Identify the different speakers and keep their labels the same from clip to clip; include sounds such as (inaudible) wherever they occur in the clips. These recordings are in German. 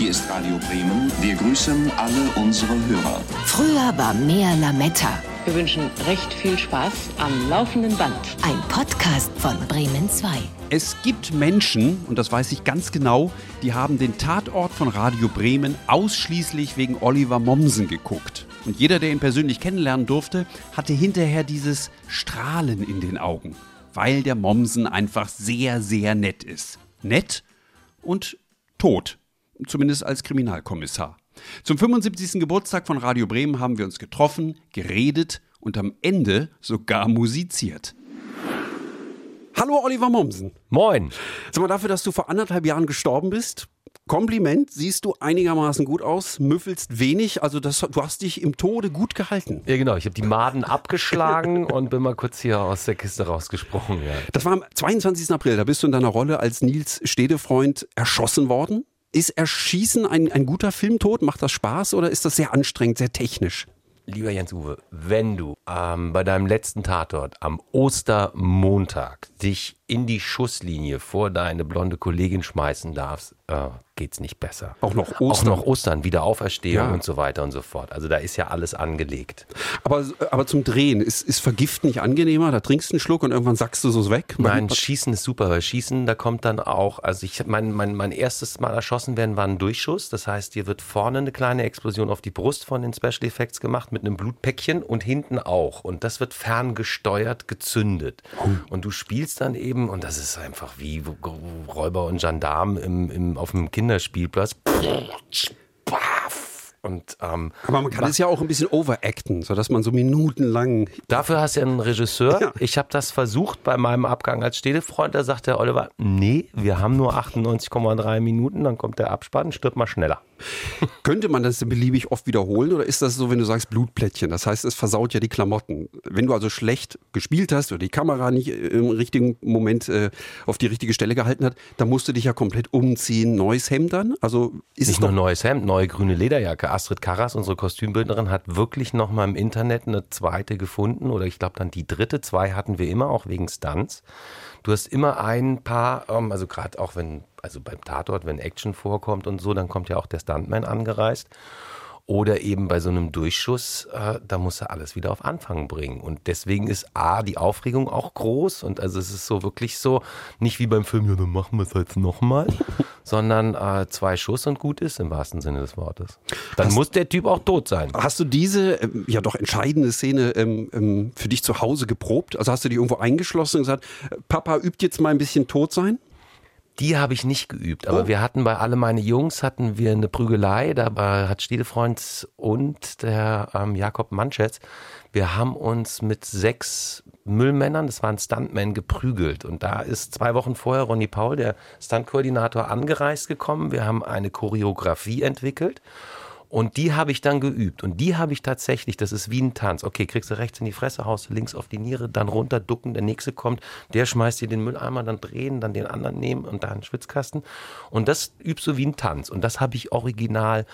Speaker 1: Hier ist Radio Bremen. Wir grüßen alle unsere Hörer.
Speaker 2: Früher war mehr Lametta.
Speaker 3: Wir wünschen recht viel Spaß am laufenden Band.
Speaker 2: Ein Podcast von Bremen 2.
Speaker 4: Es gibt Menschen, und das weiß ich ganz genau, die haben den Tatort von Radio Bremen ausschließlich wegen Oliver Mommsen geguckt. Und jeder, der ihn persönlich kennenlernen durfte, hatte hinterher dieses Strahlen in den Augen, weil der Mommsen einfach sehr, sehr nett ist. Nett und tot, zumindest als Kriminalkommissar. Zum 75. Geburtstag von Radio Bremen haben wir uns getroffen, geredet und am Ende sogar musiziert. Hallo Oliver Mommsen.
Speaker 5: Moin.
Speaker 4: Sag mal, dafür, dass du vor anderthalb Jahren gestorben bist, Kompliment, siehst du einigermaßen gut aus, müffelst wenig, also das, du hast dich im Tode gut gehalten.
Speaker 5: Ja, genau. Ich habe die Maden abgeschlagen (laughs) und bin mal kurz hier aus der Kiste rausgesprungen. Ja.
Speaker 4: Das war am 22. April, da bist du in deiner Rolle als Nils Stedefreund erschossen worden. Ist Erschießen ein, ein guter Filmtod? Macht das Spaß oder ist das sehr anstrengend, sehr technisch?
Speaker 5: Lieber Jens-Uwe, wenn du ähm, bei deinem letzten Tatort am Ostermontag dich in die Schusslinie vor deine blonde Kollegin schmeißen darfst, äh, geht's nicht besser.
Speaker 4: Auch noch Ostern.
Speaker 5: Auch noch Ostern, Wiederauferstehung
Speaker 4: Ja.
Speaker 5: und so weiter und so fort. Also da ist ja alles angelegt.
Speaker 4: Aber, aber zum Drehen, ist, ist Vergiften nicht angenehmer? Da trinkst du einen Schluck und irgendwann sackst du so weg?
Speaker 5: Nein, Schießen ist super, weil Schießen, da kommt dann auch, also ich mein, mein, mein erstes Mal erschossen werden war ein Durchschuss. Das heißt, hier wird vorne eine kleine Explosion auf die Brust von den Special Effects gemacht mit einem Blutpäckchen und hinten auch. Und das wird ferngesteuert gezündet. Und du spielst dann eben, und das ist einfach wie Räuber und Gendarm im, im, auf dem Kinderspielplatz. Und ähm,
Speaker 4: Aber man kann es ja auch ein bisschen overacten, sodass man so minutenlang.
Speaker 5: Dafür hast du ja einen Regisseur. Ich habe das versucht bei meinem Abgang als Städtefreund. Da sagt der Oliver, nee, wir haben nur 98,3 Minuten, dann kommt der Abspann, stirbt mal schneller. (laughs)
Speaker 4: Könnte man das denn beliebig oft wiederholen oder ist das so, wenn du sagst Blutplättchen? Das heißt, es versaut ja die Klamotten. Wenn du also schlecht gespielt hast oder die Kamera nicht im richtigen Moment äh, auf die richtige Stelle gehalten hat, dann musst du dich ja komplett umziehen, neues Hemd dann. Also ist es
Speaker 5: Nicht nur
Speaker 4: doch
Speaker 5: neues Hemd, neue grüne Lederjacke. Astrid Karras, unsere Kostümbildnerin, hat wirklich noch mal im Internet eine zweite gefunden oder ich glaube dann die dritte. Zwei hatten wir immer, auch wegen Stunts. Du hast immer ein paar, ähm, also gerade auch wenn, also beim Tatort, wenn Action vorkommt und so, dann kommt ja auch der Stuntman angereist. Oder eben bei so einem Durchschuss, äh, da musst du alles wieder auf Anfang bringen. Und deswegen ist A, die Aufregung auch groß. Und also es ist so wirklich so, nicht wie beim Film, ja, dann machen wir es jetzt nochmal, (laughs) sondern äh, zwei Schuss und gut ist im wahrsten Sinne des Wortes. Dann muss der Typ auch tot sein.
Speaker 4: Hast du diese ähm, ja doch entscheidende Szene ähm, ähm, für dich zu Hause geprobt? Also hast du dich irgendwo eingeschlossen und gesagt, äh, Papa übt jetzt mal ein bisschen tot sein?
Speaker 5: Die habe ich nicht geübt,
Speaker 4: Oh.
Speaker 5: aber wir hatten bei alle meine Jungs hatten wir eine Prügelei. Dabei hat Stedefreund und der ähm, Jakob Manschetz, wir haben uns mit sechs Müllmännern, das waren Stuntmen, geprügelt. Und da ist zwei Wochen vorher Ronny Paul, der Stuntkoordinator, angereist gekommen. Wir haben eine Choreografie entwickelt. Und die habe ich dann geübt. Und die habe ich tatsächlich, das ist wie ein Tanz. Okay, kriegst du rechts in die Fresse, haust du links auf die Niere, dann runter ducken, der nächste kommt, der schmeißt dir den Mülleimer, dann drehen, dann den anderen nehmen und da einen Schwitzkasten. Und das übst du wie ein Tanz. Und das habe ich original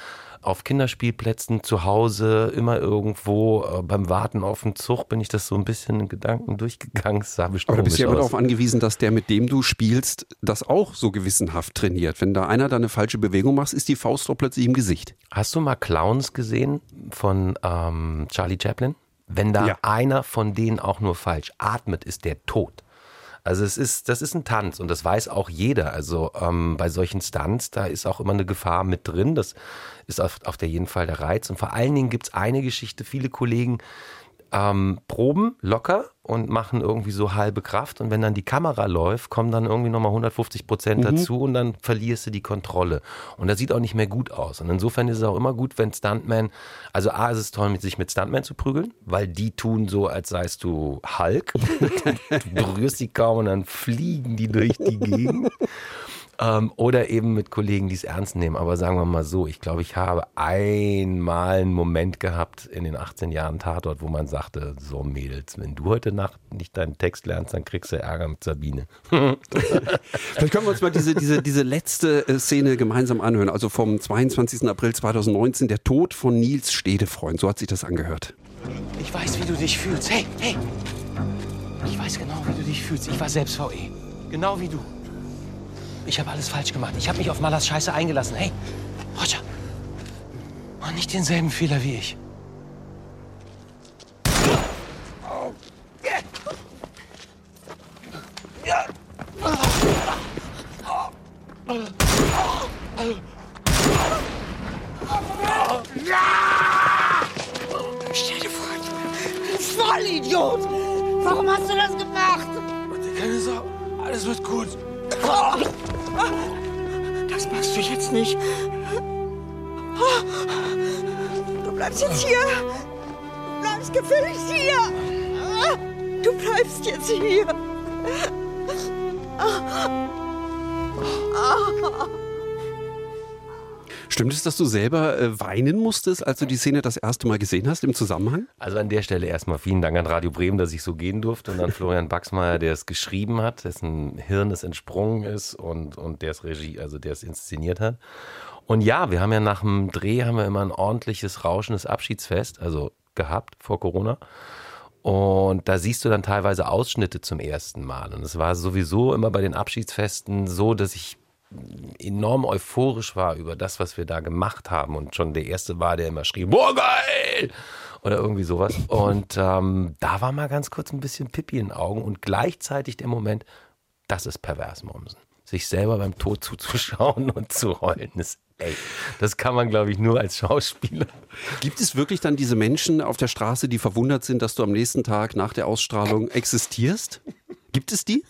Speaker 5: auf Kinderspielplätzen, zu Hause, immer irgendwo, äh, beim Warten auf den Zug bin ich das so ein bisschen in Gedanken (laughs) durchgegangen. Es sah bestimmt
Speaker 4: Aber du bist ja immer darauf angewiesen, dass der, mit dem du spielst, das auch so gewissenhaft trainiert. Wenn da einer da eine falsche Bewegung macht, ist die Faust doch plötzlich im Gesicht.
Speaker 5: Hast du mal Clowns gesehen von ähm, Charlie Chaplin? Wenn da
Speaker 4: Ja.
Speaker 5: einer von denen auch nur falsch atmet, ist der tot. Also es ist, das ist ein Tanz und das weiß auch jeder. Also ähm, bei solchen Stunts, da ist auch immer eine Gefahr mit drin. Das ist auf, auf der jeden Fall der Reiz. Und vor allen Dingen gibt es eine Geschichte, viele Kollegen ähm, proben locker und machen irgendwie so halbe Kraft und wenn dann die Kamera läuft, kommen dann irgendwie nochmal 150 Prozent dazu und dann verlierst du die Kontrolle. Und das sieht auch nicht mehr gut aus. Und insofern ist es auch immer gut, wenn Stuntman, also A, ist es toll, mit sich mit Stuntman zu prügeln, weil die tun so, als seist du Hulk. (laughs) du berührst die kaum und dann fliegen die durch die Gegend. Ähm, oder eben mit Kollegen, die es ernst nehmen. Aber sagen wir mal so, ich glaube, ich habe einmal einen Moment gehabt in den 18 Jahren Tatort, wo man sagte, so Mädels, wenn du heute Nacht nicht deinen Text lernst, dann kriegst du Ärger mit Sabine. (laughs)
Speaker 4: Vielleicht können wir uns mal diese, diese, diese letzte äh, Szene gemeinsam anhören. Also vom 22. April 2019, der Tod von Nils Stedefreund. So hat sich das angehört.
Speaker 6: Ich weiß, wie du dich fühlst. Hey, hey! Ich weiß genau, wie du dich fühlst. Ich war selbst VE. Genau wie du. Ich habe alles falsch gemacht. Ich habe mich auf Malas Scheiße eingelassen. Hey! Roger, mach nicht denselben Fehler wie ich.
Speaker 7: Stell dir vor, du Vollidiot! Warum hast du das gemacht?
Speaker 6: Mach dir keine Sorgen, alles wird gut.
Speaker 7: Das machst du jetzt nicht. Du bleibst jetzt hier. Du bleibst gefälligst hier. Du bleibst jetzt hier.
Speaker 4: Stimmt es, dass du selber äh, weinen musstest, als du die Szene das erste Mal gesehen hast im Zusammenhang?
Speaker 5: Also an der Stelle erstmal vielen Dank an Radio Bremen, dass ich so gehen durfte und an Florian Baxmeier, der es geschrieben hat, dessen Hirn es entsprungen ist und, und der es Regie, also der es inszeniert hat. Und ja, wir haben ja nach dem Dreh haben wir immer ein ordentliches, rauschendes Abschiedsfest, also gehabt vor Corona. Und da siehst du dann teilweise Ausschnitte zum ersten Mal. Und es war sowieso immer bei den Abschiedsfesten so, dass ich enorm euphorisch war über das, was wir da gemacht haben. Und schon der Erste war, der immer schrie, boah, geil! Oder irgendwie sowas. Und ähm, da war mal ganz kurz ein bisschen Pippi in den Augen und gleichzeitig der Moment, das ist pervers, Momsen. Sich selber beim Tod zuzuschauen (laughs) und zu heulen, ist Ey, das kann man, glaube ich, nur als Schauspieler.
Speaker 4: Gibt es wirklich dann diese Menschen auf der Straße, die verwundert sind, dass du am nächsten Tag nach der Ausstrahlung existierst? Gibt es die?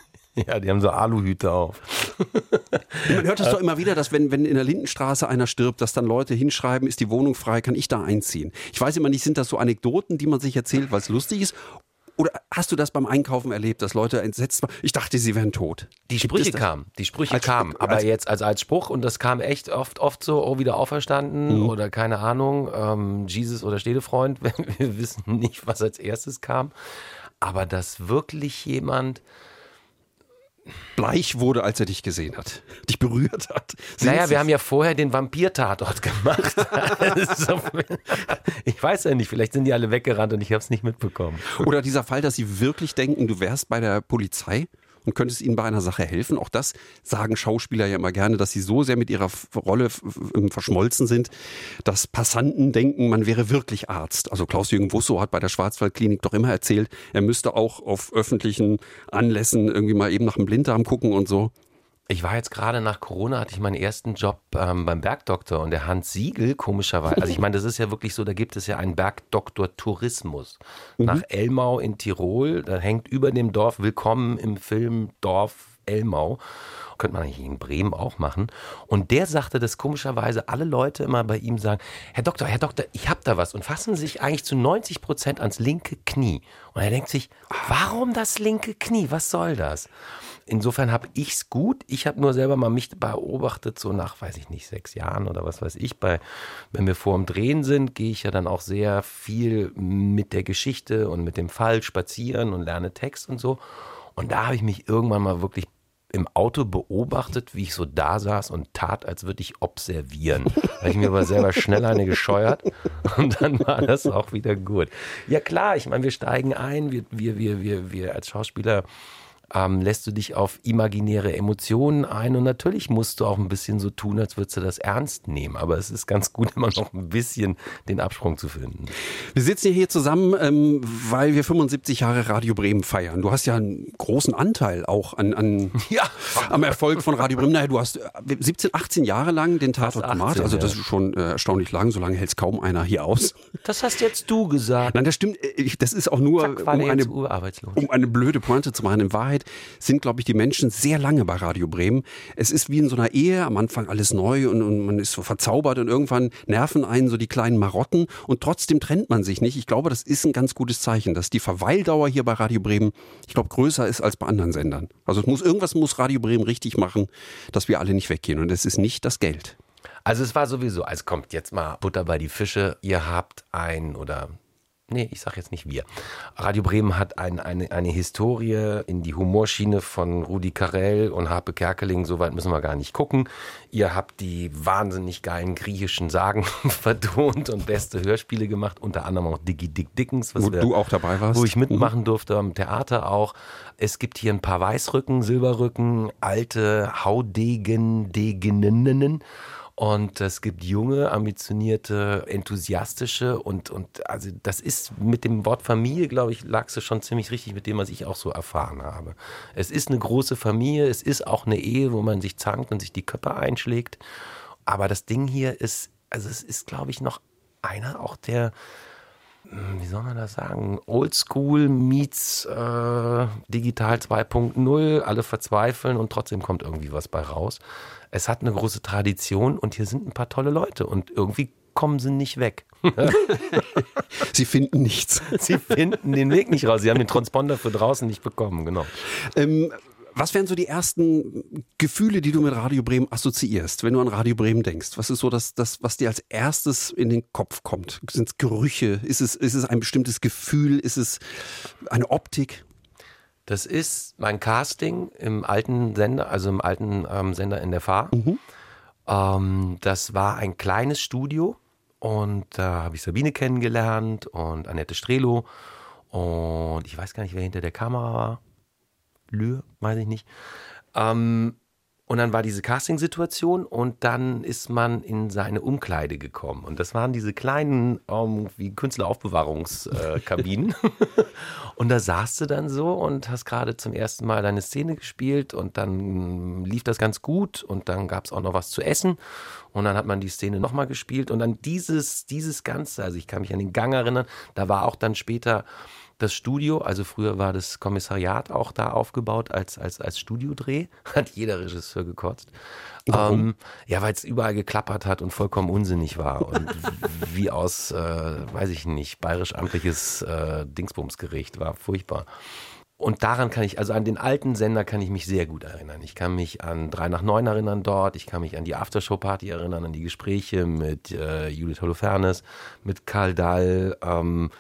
Speaker 5: Ja, die haben so Aluhüte auf. (laughs)
Speaker 4: Man hört das doch immer wieder, dass wenn, wenn in der Lindenstraße einer stirbt, dass dann Leute hinschreiben, ist die Wohnung frei, kann ich da einziehen? Ich weiß immer nicht, sind das so Anekdoten, die man sich erzählt, weil es lustig ist? Oder hast du das beim Einkaufen erlebt, dass Leute entsetzt waren? Ich dachte, sie wären tot.
Speaker 5: Die Sprüche kamen, die Sprüche
Speaker 4: Als-
Speaker 5: kamen, aber
Speaker 4: als-
Speaker 5: jetzt als, als Spruch und das kam echt oft, oft so, oh, wieder auferstanden
Speaker 4: Mhm.
Speaker 5: oder keine Ahnung, ähm, Jesus oder Städtefreund, (laughs) wir wissen nicht, was als erstes kam, aber dass wirklich jemand,
Speaker 4: Bleich wurde, als er dich gesehen hat, dich berührt hat.
Speaker 5: naja,
Speaker 4: Sind
Speaker 5: wir haben ja vorher den Vampir-Tatort gemacht. (laughs) So, ich weiß ja nicht, vielleicht sind die alle weggerannt und ich habe es nicht mitbekommen.
Speaker 4: Oder dieser Fall, dass sie wirklich denken, du wärst bei der Polizei und könntest ihnen bei einer Sache helfen. Auch das sagen Schauspieler ja immer gerne, dass sie so sehr mit ihrer Rolle verschmolzen sind, dass Passanten denken, man wäre wirklich Arzt. Also Klaus-Jürgen Wusso hat bei der Schwarzwaldklinik doch immer erzählt, er müsste auch auf öffentlichen Anlässen irgendwie mal eben nach dem Blinddarm gucken und so.
Speaker 5: Ich war jetzt gerade nach Corona, hatte ich meinen ersten Job ähm, beim Bergdoktor und der Hans Siegel, komischerweise, also ich meine, das ist ja wirklich so, da gibt es ja einen Bergdoktor-Tourismus. Nach Elmau in Tirol, da hängt über dem Dorf Willkommen im Film Dorf Elmau. Könnte man eigentlich in Bremen auch machen. Und der sagte, dass komischerweise alle Leute immer bei ihm sagen, Herr Doktor, Herr Doktor, ich hab da was und fassen sich eigentlich zu 90 Prozent ans linke Knie. Und er denkt sich, warum das linke Knie? Was soll das? Insofern habe ich's gut. Ich habe nur selber mal mich beobachtet, so nach, weiß ich nicht, sechs Jahren oder was weiß ich. Bei, wenn wir vor dem Drehen sind, gehe ich ja dann auch sehr viel mit der Geschichte und mit dem Fall spazieren und lerne Text und so. Und da habe ich mich irgendwann mal wirklich im Auto beobachtet, wie ich so da saß und tat, als würde ich observieren. Habe ich mir aber selber schnell eine gescheuert und dann war das auch wieder gut. Ja klar, ich meine, wir steigen ein, wir, wir, wir, wir, wir als Schauspieler ähm, lässt du dich auf imaginäre Emotionen ein und natürlich musst du auch ein bisschen so tun, als würdest du das ernst nehmen. Aber es ist ganz gut, (laughs) immer noch ein bisschen den Absprung zu finden.
Speaker 4: Wir sitzen hier17 ähm, weil wir 75 Jahre Radio Bremen feiern. Du hast ja einen großen Anteil auch an, an (laughs)
Speaker 5: Ja.
Speaker 4: am Erfolg von Radio Bremen. Naja, du hast äh, 17, 18 Jahre lang den Tatort
Speaker 5: 18,
Speaker 4: gemacht. Also das ist schon äh, erstaunlich lang. So lange hält es kaum einer hier aus.
Speaker 5: Das hast jetzt du gesagt.
Speaker 4: Nein, das stimmt. äh, Ich, das ist auch nur,
Speaker 5: Zack,
Speaker 4: um eine, um eine blöde Pointe zu machen. In Wahrheit sind, glaube ich, die Menschen sehr lange bei Radio Bremen. Es ist wie in so einer Ehe. Am Anfang alles neu und, und man ist so verzaubert und irgendwann nerven einen so die kleinen Marotten und trotzdem trennt man sich nicht. Ich glaube, das ist ein ganz gutes Zeichen, dass die Verweildauer hier bei Radio Bremen, ich glaube, größer ist als bei anderen Sendern. Also es muss, irgendwas muss Radio Bremen richtig machen, dass wir alle nicht weggehen. Und es ist nicht das Geld.
Speaker 5: Also es war sowieso, also kommt jetzt mal Butter bei die Fische. Ihr habt ein oder nee, ich sag jetzt nicht wir. Radio Bremen hat ein, eine, eine Historie in die Humorschiene von Rudi Carell und Harpe Kerkeling. So weit müssen wir gar nicht gucken. Ihr habt die wahnsinnig geilen griechischen Sagen (laughs) vertont und beste Hörspiele gemacht, unter anderem auch Diggy Dick Dickens, was
Speaker 4: Wo
Speaker 5: wir,
Speaker 4: du auch dabei warst.
Speaker 5: wo ich mitmachen durfte am Theater auch. Es gibt hier ein paar Weißrücken, Silberrücken, alte Haudegen, Degeninnen. Und es gibt junge, ambitionierte, enthusiastische und, und also das ist mit dem Wort Familie, glaube ich, lagst du schon ziemlich richtig mit dem, was ich auch so erfahren habe. Es ist eine große Familie, es ist auch eine Ehe, wo man sich zankt und sich die Köpfe einschlägt. Aber das Ding hier ist, also es ist, glaube ich, noch einer auch der, wie soll man das sagen, Oldschool meets äh, Digital 2.0, alle verzweifeln und trotzdem kommt irgendwie was bei raus. Es hat eine große Tradition und hier sind ein paar tolle Leute und irgendwie kommen sie nicht weg. (laughs)
Speaker 4: Sie finden nichts.
Speaker 5: Sie finden den Weg nicht raus. Sie haben den Transponder für draußen nicht bekommen, genau.
Speaker 4: Ähm, was wären so die ersten Gefühle, die du mit Radio Bremen assoziierst, wenn du an Radio Bremen denkst? Was ist so das, das was dir als erstes in den Kopf kommt? Sind es Gerüche? Ist es, ist es ein bestimmtes Gefühl? Ist es eine Optik?
Speaker 5: Das ist mein Casting im alten Sender, also im alten ähm, Sender in der Fahr.
Speaker 4: Mhm.
Speaker 5: Ähm, das war ein kleines Studio und da habe ich Sabine kennengelernt und Annette Strelo und ich weiß gar nicht, wer hinter der Kamera war. Lühr, weiß ich nicht. Ähm, und dann war diese Casting-Situation und dann ist man in seine Umkleide gekommen. Und das waren diese kleinen ähm, wie Künstleraufbewahrungskabinen. (laughs) und da saßt du dann so und hast gerade zum ersten Mal deine Szene gespielt und dann lief das ganz gut und dann gab es auch noch was zu essen. Und dann hat man die Szene nochmal gespielt und dann dieses, dieses Ganze, also ich kann mich an den Gang erinnern, da war auch dann später das Studio, also früher war das Kommissariat auch da aufgebaut als, als, als Studiodreh, (laughs) hat jeder Regisseur gekotzt. Ähm, ja, weil es überall geklappert hat und vollkommen unsinnig war und (laughs) wie aus, äh, weiß ich nicht, bayerisch-amtliches äh, Dingsbumsgericht war furchtbar. Und daran kann ich, also an den alten Sender kann ich mich sehr gut erinnern. Ich kann mich an 3 nach 9 erinnern dort, ich kann mich an die Aftershow-Party erinnern, an die Gespräche mit äh, Judith Holofernes, mit Karl Dall, ähm,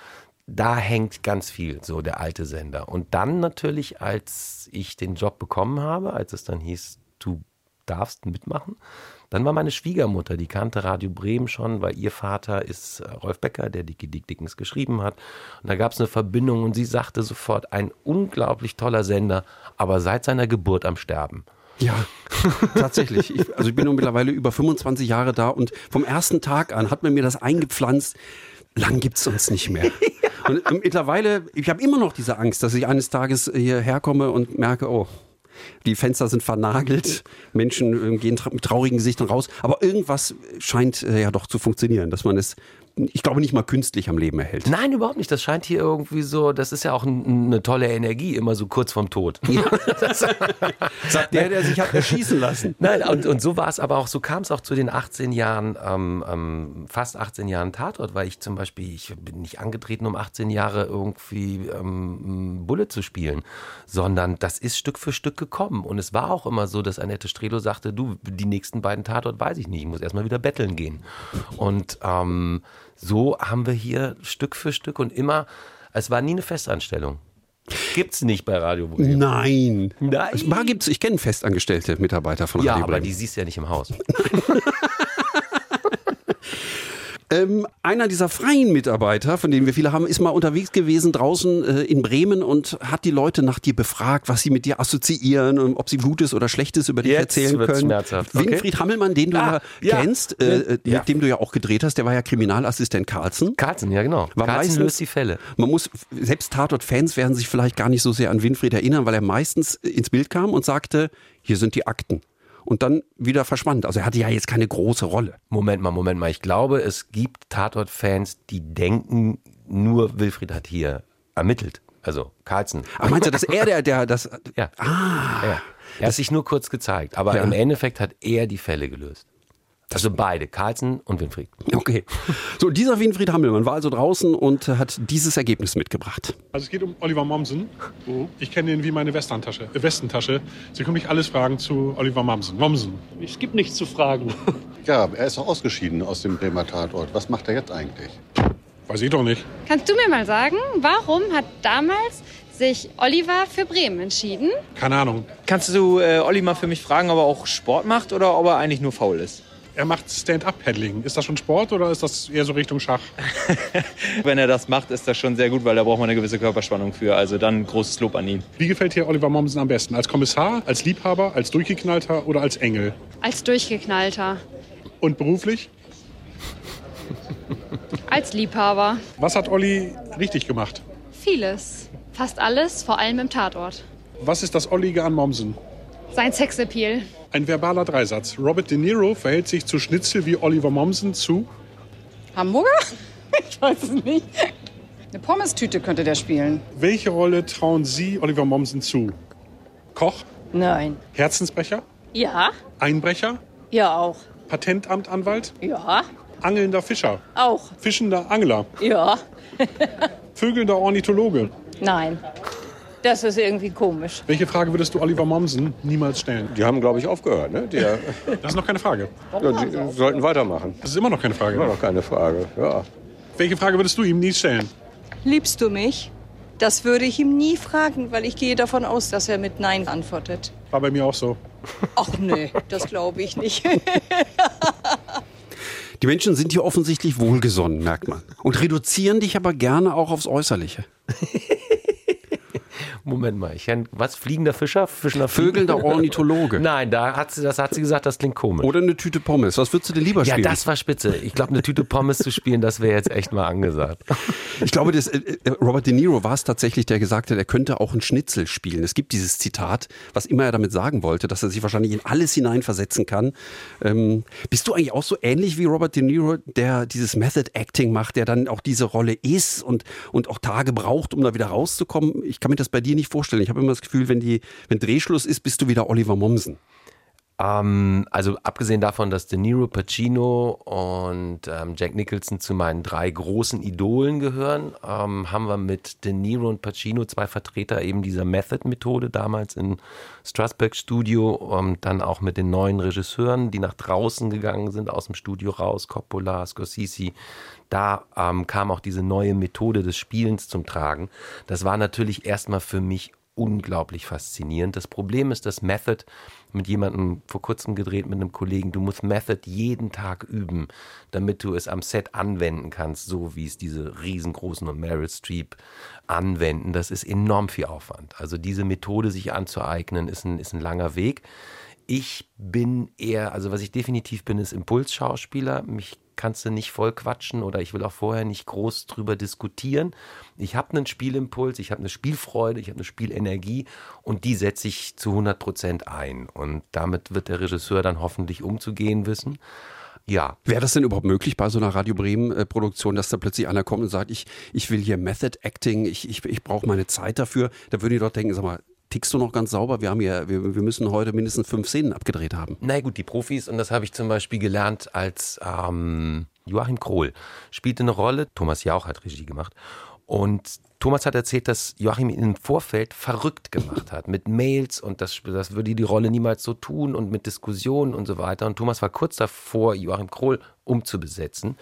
Speaker 5: da hängt ganz viel, so der alte Sender. Und dann natürlich, als ich den Job bekommen habe, als es dann hieß, du darfst mitmachen, dann war meine Schwiegermutter, die kannte Radio Bremen schon, weil ihr Vater ist äh, Rolf Becker, der Dicky Dick Dickens geschrieben hat. Und da gab es eine Verbindung und sie sagte sofort, ein unglaublich toller Sender, aber seit seiner Geburt am Sterben.
Speaker 4: Ja, tatsächlich. Ich, also ich bin nun mittlerweile über 25 Jahre da und vom ersten Tag an hat man mir das eingepflanzt. Lang gibt's uns nicht mehr. (laughs) Und mittlerweile, ich habe immer noch diese Angst, dass ich eines Tages hierher komme und merke, oh, die Fenster sind vernagelt, Menschen äh, gehen mit traurigen Gesichtern raus. Aber irgendwas scheint äh, ja doch zu funktionieren, dass man es ich glaube, nicht mal künstlich am Leben erhält.
Speaker 5: Nein, überhaupt nicht. Das scheint hier irgendwie so, das ist ja auch ein, eine tolle Energie, immer so kurz vorm Tod. Ja. (laughs)
Speaker 4: Sagt der, der sich hat erschießen lassen.
Speaker 5: Nein, und, und so war es aber auch, so kam es auch zu den 18 Jahren, ähm, ähm, fast 18 Jahren Tatort, weil ich zum Beispiel, ich bin nicht angetreten, um 18 Jahre irgendwie ähm, Bulle zu spielen, sondern das ist Stück für Stück gekommen. Und es war auch immer so, dass Annette Strelo sagte, du, die nächsten beiden Tatort weiß ich nicht, ich muss erstmal wieder betteln gehen. Und ähm, so haben wir hier Stück für Stück und immer, es war nie eine Festanstellung. Gibt's nicht bei Radio Bremen.
Speaker 4: Nein.
Speaker 5: Nein.
Speaker 4: Mal gibt's, ich kenne festangestellte Mitarbeiter von
Speaker 5: Ja,
Speaker 4: Radio
Speaker 5: aber
Speaker 4: Bremen.
Speaker 5: die siehst du ja nicht im Haus. (laughs) (laughs)
Speaker 4: Ähm, einer dieser freien Mitarbeiter, von denen wir viele haben, ist mal unterwegs gewesen draußen äh, in Bremen und hat die Leute nach dir befragt, was sie mit dir assoziieren und ob sie Gutes oder Schlechtes über dich
Speaker 5: Jetzt
Speaker 4: erzählen können.
Speaker 5: schmerzhaft, okay.
Speaker 4: Winfried Hammelmann, den du
Speaker 5: Ah,
Speaker 4: ja
Speaker 5: ja.
Speaker 4: kennst, äh, äh,
Speaker 5: Ja.
Speaker 4: mit dem du ja auch gedreht hast, der war ja Kriminalassistent Carlsen.
Speaker 5: Carlsen, ja genau.
Speaker 4: War
Speaker 5: Carlsen
Speaker 4: meistens-
Speaker 5: löst die Fälle.
Speaker 4: Man muss, selbst Tatort-Fans werden sich vielleicht gar nicht so sehr an Winfried erinnern, weil er meistens ins Bild kam und sagte, hier sind die Akten. Und dann wieder verschwand. Also er hatte ja jetzt keine große Rolle.
Speaker 5: Moment mal, Moment mal. Ich glaube, es gibt Tatort-Fans, die denken, nur Wilfried hat hier ermittelt. Also Carlsen.
Speaker 4: Aber meinst du, dass er der, der das.
Speaker 5: Ja. ja. Er hat sich nur kurz gezeigt, aber
Speaker 4: Ja.
Speaker 5: im Endeffekt hat er die Fälle gelöst. Also beide, Carlsen und Winfried.
Speaker 4: Okay. So, dieser Winfried Hammelmann war also draußen und hat dieses Ergebnis mitgebracht.
Speaker 8: Also es geht um Oliver Mommsen. Ich kenne ihn wie meine Westerntasche. Äh, Westentasche. Sie können mich alles fragen zu Oliver Mommsen. Mommsen.
Speaker 9: Es gibt nichts zu fragen. (laughs)
Speaker 10: Ja, er ist auch ausgeschieden aus dem Bremer Tatort. Was macht er jetzt eigentlich?
Speaker 8: Weiß ich doch nicht.
Speaker 11: Kannst du mir mal sagen, warum hat damals sich Oliver für Bremen entschieden?
Speaker 8: Keine Ahnung.
Speaker 9: Kannst du äh, mal für mich fragen, ob er auch Sport macht oder ob er eigentlich nur faul ist?
Speaker 8: Er macht Stand-Up-Paddling. Ist das schon Sport oder ist das eher so Richtung Schach? (laughs)
Speaker 9: Wenn er das macht, ist das schon sehr gut, weil da braucht man eine gewisse Körperspannung für. Also dann großes Lob an ihn.
Speaker 8: Wie gefällt dir Oliver Mommsen am besten? Als Kommissar, als Liebhaber, als Durchgeknallter oder als Engel?
Speaker 11: Als Durchgeknallter.
Speaker 8: Und beruflich?
Speaker 11: Als Liebhaber.
Speaker 8: Was hat Olli richtig gemacht?
Speaker 11: Vieles. Fast alles, vor allem im Tatort.
Speaker 8: Was ist das Ollige an Mommsen?
Speaker 11: Sein Sexappeal.
Speaker 8: Ein verbaler Dreisatz. Robert De Niro verhält sich zu Schnitzel wie Oliver Mommsen zu.
Speaker 12: Hamburger? (laughs) Ich weiß es nicht. Eine Pommes-Tüte könnte der spielen.
Speaker 8: Welche Rolle trauen Sie Oliver Mommsen zu? Koch?
Speaker 12: Nein.
Speaker 8: Herzensbrecher?
Speaker 12: Ja?
Speaker 8: Einbrecher?
Speaker 12: Ja, auch.
Speaker 8: Patentamtanwalt?
Speaker 12: Ja?
Speaker 8: Angelnder Fischer?
Speaker 12: Auch.
Speaker 8: Fischender Angler?
Speaker 12: Ja?
Speaker 8: Vögelnder Ornithologe?
Speaker 12: Nein. Das ist irgendwie komisch.
Speaker 8: Welche Frage würdest du Oliver Mommsen niemals stellen?
Speaker 13: Die haben, glaube ich, aufgehört. Ne? Die, ja,
Speaker 8: Das ist noch keine Frage.
Speaker 13: die sollten weitermachen.
Speaker 8: Das ist immer noch keine Frage.
Speaker 13: Immer noch keine Frage. Ja.
Speaker 8: Welche Frage würdest du ihm nie stellen?
Speaker 12: Liebst du mich? Das würde ich ihm nie fragen, weil ich gehe davon aus, dass er mit Nein antwortet.
Speaker 8: War bei mir auch so.
Speaker 12: Ach nee, das glaube ich nicht. (laughs)
Speaker 4: Die Menschen sind hier offensichtlich wohlgesonnen, merkt man. Und reduzieren dich aber gerne auch aufs Äußerliche. (laughs)
Speaker 5: Moment mal, ich, was? Fliegender Fischer? Fischender
Speaker 4: Vögelnder (laughs) Ornithologe.
Speaker 5: Nein, da hat sie, das hat sie gesagt, das klingt komisch.
Speaker 4: Oder eine Tüte Pommes. Was würdest du denn lieber
Speaker 5: ja,
Speaker 4: spielen?
Speaker 5: das war spitze. Ich glaube, eine Tüte Pommes zu spielen, das wäre jetzt echt mal angesagt.
Speaker 4: Ich glaube, das, äh, äh, Robert De Niro war es tatsächlich, der gesagt hat, er könnte auch ein Schnitzel spielen. Es gibt dieses Zitat, was immer er damit sagen wollte, dass er sich wahrscheinlich in alles hineinversetzen kann. Ähm, bist du eigentlich auch so ähnlich wie Robert De Niro, der dieses Method Acting macht, der dann auch diese Rolle ist und, und auch Tage braucht, um da wieder rauszukommen? Ich kann mir das bei dir nicht vorstellen. Ich habe immer das Gefühl, wenn, die, wenn Drehschluss ist, bist du wieder Oliver Mommsen.
Speaker 5: Ähm, also abgesehen davon, dass De Niro, Pacino und ähm, Jack Nicholson zu meinen drei großen Idolen gehören, ähm, haben wir mit De Niro und Pacino zwei Vertreter eben dieser Method-Methode damals im Strasbourg Studio und dann auch mit den neuen Regisseuren, die nach draußen gegangen sind, aus dem Studio raus, Coppola, Scorsese. Da ähm, kam auch diese neue Methode des Spielens zum Tragen. Das war natürlich erstmal für mich unglaublich faszinierend. Das Problem ist, dass Method mit jemandem vor kurzem gedreht, mit einem Kollegen, du musst Method jeden Tag üben, damit du es am Set anwenden kannst, so wie es diese riesengroßen und Meryl Streep anwenden. Das ist enorm viel Aufwand. Also diese Methode sich anzueignen, ist ein, ist ein langer Weg. Ich bin eher, also was ich definitiv bin, ist Impulsschauspieler. Mich kannst du nicht voll quatschen oder ich will auch vorher nicht groß drüber diskutieren. Ich habe einen Spielimpuls, ich habe eine Spielfreude, ich habe eine Spielenergie und die setze ich zu 100 Prozent ein. Und damit wird der Regisseur dann hoffentlich umzugehen wissen. Ja.
Speaker 4: Wäre das denn überhaupt möglich bei so einer Radio Bremen-Produktion, dass da plötzlich einer kommt und sagt, ich, ich will hier Method Acting, ich, ich, ich brauche meine Zeit dafür? Da würden die doch denken, sag mal, tickst du noch ganz sauber? Wir haben ja, wir, wir müssen heute mindestens fünf Szenen abgedreht haben.
Speaker 5: Na gut, die Profis, und das habe ich zum Beispiel gelernt, als ähm, Joachim Krohl spielte eine Rolle, Thomas Jauch hat Regie gemacht. Und Thomas hat erzählt, dass Joachim ihn im Vorfeld verrückt gemacht hat mit Mails und das, das würde die Rolle niemals so tun und mit Diskussionen und so weiter. Und Thomas war kurz davor, Joachim Krohl umzubesetzen,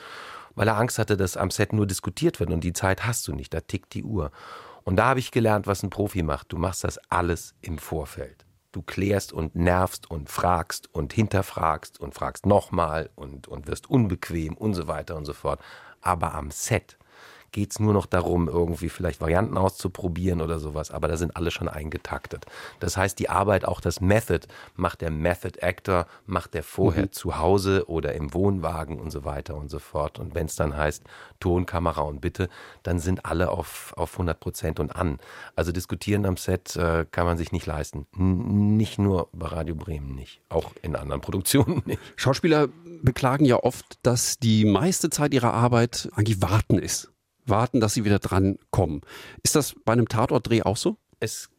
Speaker 5: weil er Angst hatte, dass am Set nur diskutiert wird und die Zeit hast du nicht, da tickt die Uhr. Und da habe ich gelernt, was ein Profi macht. Du machst das alles im Vorfeld. Du klärst und nervst und fragst und hinterfragst und fragst nochmal und, und wirst unbequem und so weiter und so fort. Aber am Set geht es nur noch darum, irgendwie vielleicht Varianten auszuprobieren oder sowas, aber da sind alle schon eingetaktet. Das heißt, die Arbeit, auch das Method, macht der Method Actor, macht der vorher mhm. zu Hause oder im Wohnwagen und so weiter und so fort. Und wenn es dann heißt Ton, Kamera und Bitte, dann sind alle auf, auf 100 Prozent und an. Also diskutieren am Set äh, kann man sich nicht leisten. N nicht nur bei Radio Bremen nicht, auch in anderen (laughs) Produktionen nicht.
Speaker 4: Schauspieler beklagen ja oft, dass die meiste Zeit ihrer Arbeit eigentlich Warten ist warten, dass sie wieder dran kommen. Ist das bei einem Tatortdreh auch so?
Speaker 5: Es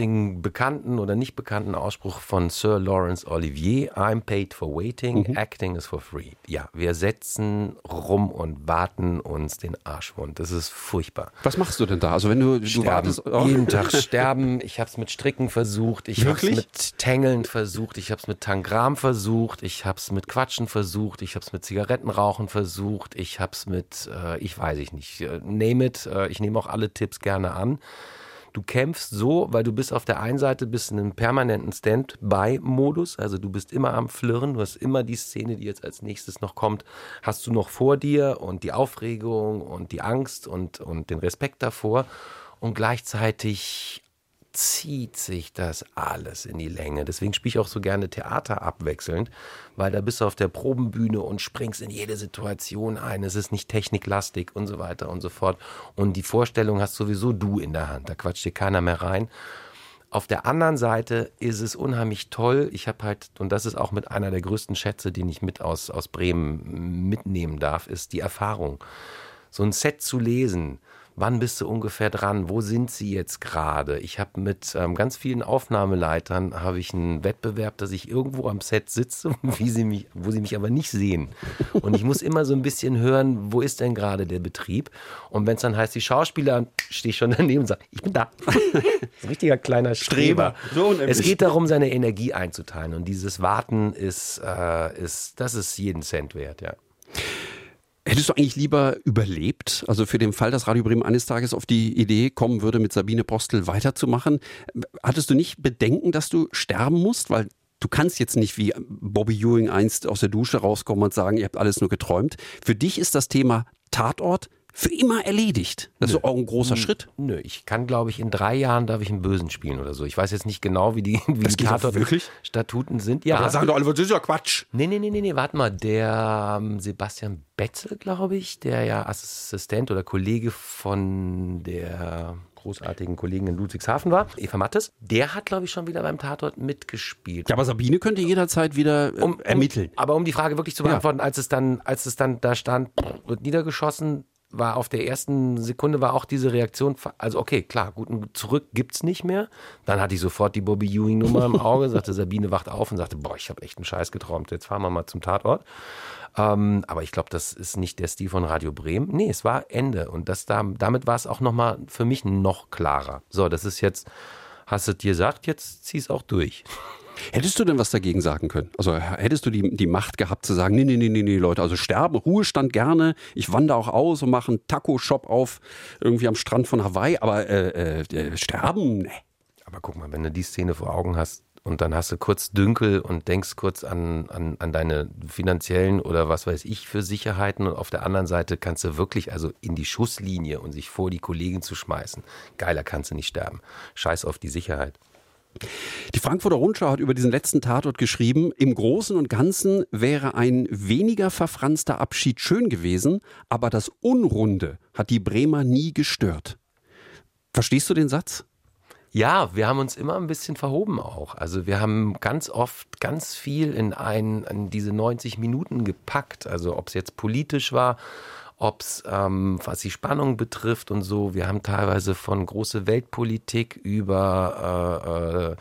Speaker 5: den bekannten oder nicht bekannten Ausspruch von Sir Lawrence Olivier, I'm paid for waiting, mhm. acting is for free. Ja, wir setzen rum und warten uns den Arsch wund. Das ist furchtbar.
Speaker 4: Was machst du denn da? Also wenn du,
Speaker 5: du wartest... Oh. Jeden Tag sterben. Ich habe es mit Stricken versucht. Ich habe es mit Tängeln versucht. Ich habe es mit Tangram versucht. Ich habe es mit Quatschen versucht. Ich habe es mit Zigarettenrauchen versucht. Ich habe es mit, äh, ich weiß ich nicht, äh, name it. Äh, ich nehme auch alle Tipps gerne an. Du kämpfst so, weil du bist auf der einen Seite bist in einem permanenten Stand-by-Modus, also du bist immer am Flirren, du hast immer die Szene, die jetzt als nächstes noch kommt, hast du noch vor dir und die Aufregung und die Angst und, und den Respekt davor und gleichzeitig zieht sich das alles in die Länge. Deswegen spiele ich auch so gerne Theater abwechselnd, weil da bist du auf der Probenbühne und springst in jede Situation ein. Es ist nicht techniklastig und so weiter und so fort. Und die Vorstellung hast sowieso du in der Hand. Da quatscht dir keiner mehr rein. Auf der anderen Seite ist es unheimlich toll. Ich habe halt, und das ist auch mit einer der größten Schätze, den ich mit aus, aus Bremen mitnehmen darf, ist die Erfahrung. So ein Set zu lesen, wann bist du ungefähr dran, wo sind sie jetzt gerade. Ich habe mit ähm, ganz vielen Aufnahmeleitern habe ich einen Wettbewerb, dass ich irgendwo am Set sitze, (laughs) wie sie mich, wo sie mich aber nicht sehen. Und ich muss immer so ein bisschen hören, wo ist denn gerade der Betrieb. Und wenn es dann heißt, die Schauspieler, stehe ich schon daneben und sage, ich bin da. (laughs) ein richtiger kleiner Streber.
Speaker 4: So
Speaker 5: es geht darum, seine Energie einzuteilen. Und dieses Warten ist, äh, ist das ist jeden Cent wert, ja.
Speaker 4: Hättest du eigentlich lieber überlebt? Also für den Fall, dass Radio Bremen eines Tages auf die Idee kommen würde, mit Sabine Postel weiterzumachen, hattest du nicht Bedenken, dass du sterben musst? Weil du kannst jetzt nicht wie Bobby Ewing einst aus der Dusche rauskommen und sagen, ihr habt alles nur geträumt. Für dich ist das Thema Tatort für immer erledigt. Das ist auch ein großer
Speaker 5: Nö.
Speaker 4: Schritt.
Speaker 5: Nö, ich kann, glaube ich, in drei Jahren darf ich einen Bösen spielen oder so. Ich weiß jetzt nicht genau, wie die, (laughs) wie
Speaker 4: Das
Speaker 5: die
Speaker 4: geht doch wirklich?
Speaker 5: Statuten sind. Ja.
Speaker 4: Aber sagen doch alle, das ist ja Quatsch.
Speaker 5: Nee, nee, nee, nee, nee, warte mal. Der ähm, Sebastian Betzel, glaube ich, der ja Assistent oder Kollege von der großartigen Kollegin in Ludwigshafen war, Eva Mattes, der hat, glaube ich, schon wieder beim Tatort mitgespielt.
Speaker 4: Ja, aber Sabine könnte jederzeit wieder äh, ermitteln.
Speaker 5: Aber um die Frage wirklich zu
Speaker 4: Ja.
Speaker 5: beantworten, als es dann, als es dann da stand, wird niedergeschossen, war auf der ersten Sekunde war auch diese Reaktion, also okay, klar, gut, ein zurück gibt's nicht mehr. Dann hatte ich sofort die Bobby Ewing Nummer im Auge, sagte Sabine wacht auf und sagte, boah, ich habe echt einen Scheiß geträumt. Jetzt fahren wir mal zum Tatort. Ähm, aber ich glaube, das ist nicht der Stil von Radio Bremen. Nee, es war Ende und das da, damit war es auch noch mal für mich noch klarer. So, das ist jetzt hast du dir gesagt, jetzt zieh's auch durch.
Speaker 4: Hättest du denn was dagegen sagen können? Also hättest du die, die Macht gehabt zu sagen, nee, nee, nee, nee, Leute, also sterben, Ruhestand gerne, ich wandere auch aus und mache einen Taco-Shop auf irgendwie am Strand von Hawaii, aber äh, äh, sterben, nee.
Speaker 5: Aber guck mal, wenn du die Szene vor Augen hast und dann hast du kurz Dünkel und denkst kurz an, an, an deine finanziellen oder was weiß ich für Sicherheiten und auf der anderen Seite kannst du wirklich also in die Schusslinie und sich vor die Kollegen zu schmeißen. Geiler kannst du nicht sterben. Scheiß auf die Sicherheit.
Speaker 4: Die Frankfurter Rundschau hat über diesen letzten Tatort geschrieben, im Großen und Ganzen wäre ein weniger verfranster Abschied schön gewesen, aber das Unrunde hat die Bremer nie gestört. Verstehst du den Satz?
Speaker 5: Ja, wir haben uns immer ein bisschen verhoben auch. Also wir haben ganz oft ganz viel in, ein, in diese 90 Minuten gepackt. Also ob es jetzt politisch war, ob es, ähm, was die Spannung betrifft und so. Wir haben teilweise von große Weltpolitik über, äh, äh,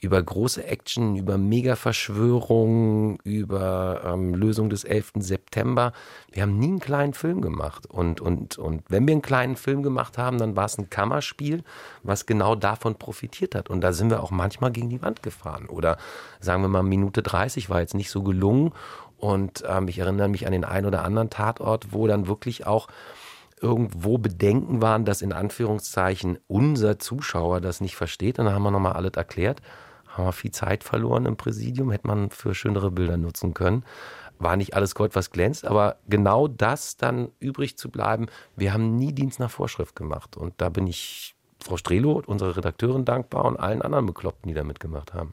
Speaker 5: über große Action, über Mega-Verschwörungen, über ähm, Lösung des 11. September. Wir haben nie einen kleinen Film gemacht. Und, und, und wenn wir einen kleinen Film gemacht haben, dann war es ein Kammerspiel, was genau davon profitiert hat. Und da sind wir auch manchmal gegen die Wand gefahren. Oder sagen wir mal, Minute 30 war jetzt nicht so gelungen. Und ähm, ich erinnere mich an den einen oder anderen Tatort, wo dann wirklich auch irgendwo Bedenken waren, dass in Anführungszeichen unser Zuschauer das nicht versteht. Und dann haben wir nochmal alles erklärt. Haben wir viel Zeit verloren im Präsidium, hätte man für schönere Bilder nutzen können. War nicht alles Gold, was glänzt, aber genau das dann übrig zu bleiben. Wir haben nie Dienst nach Vorschrift gemacht. Und da bin ich Frau Strelo, unserer Redakteurin, dankbar und allen anderen Bekloppten, die da mitgemacht haben.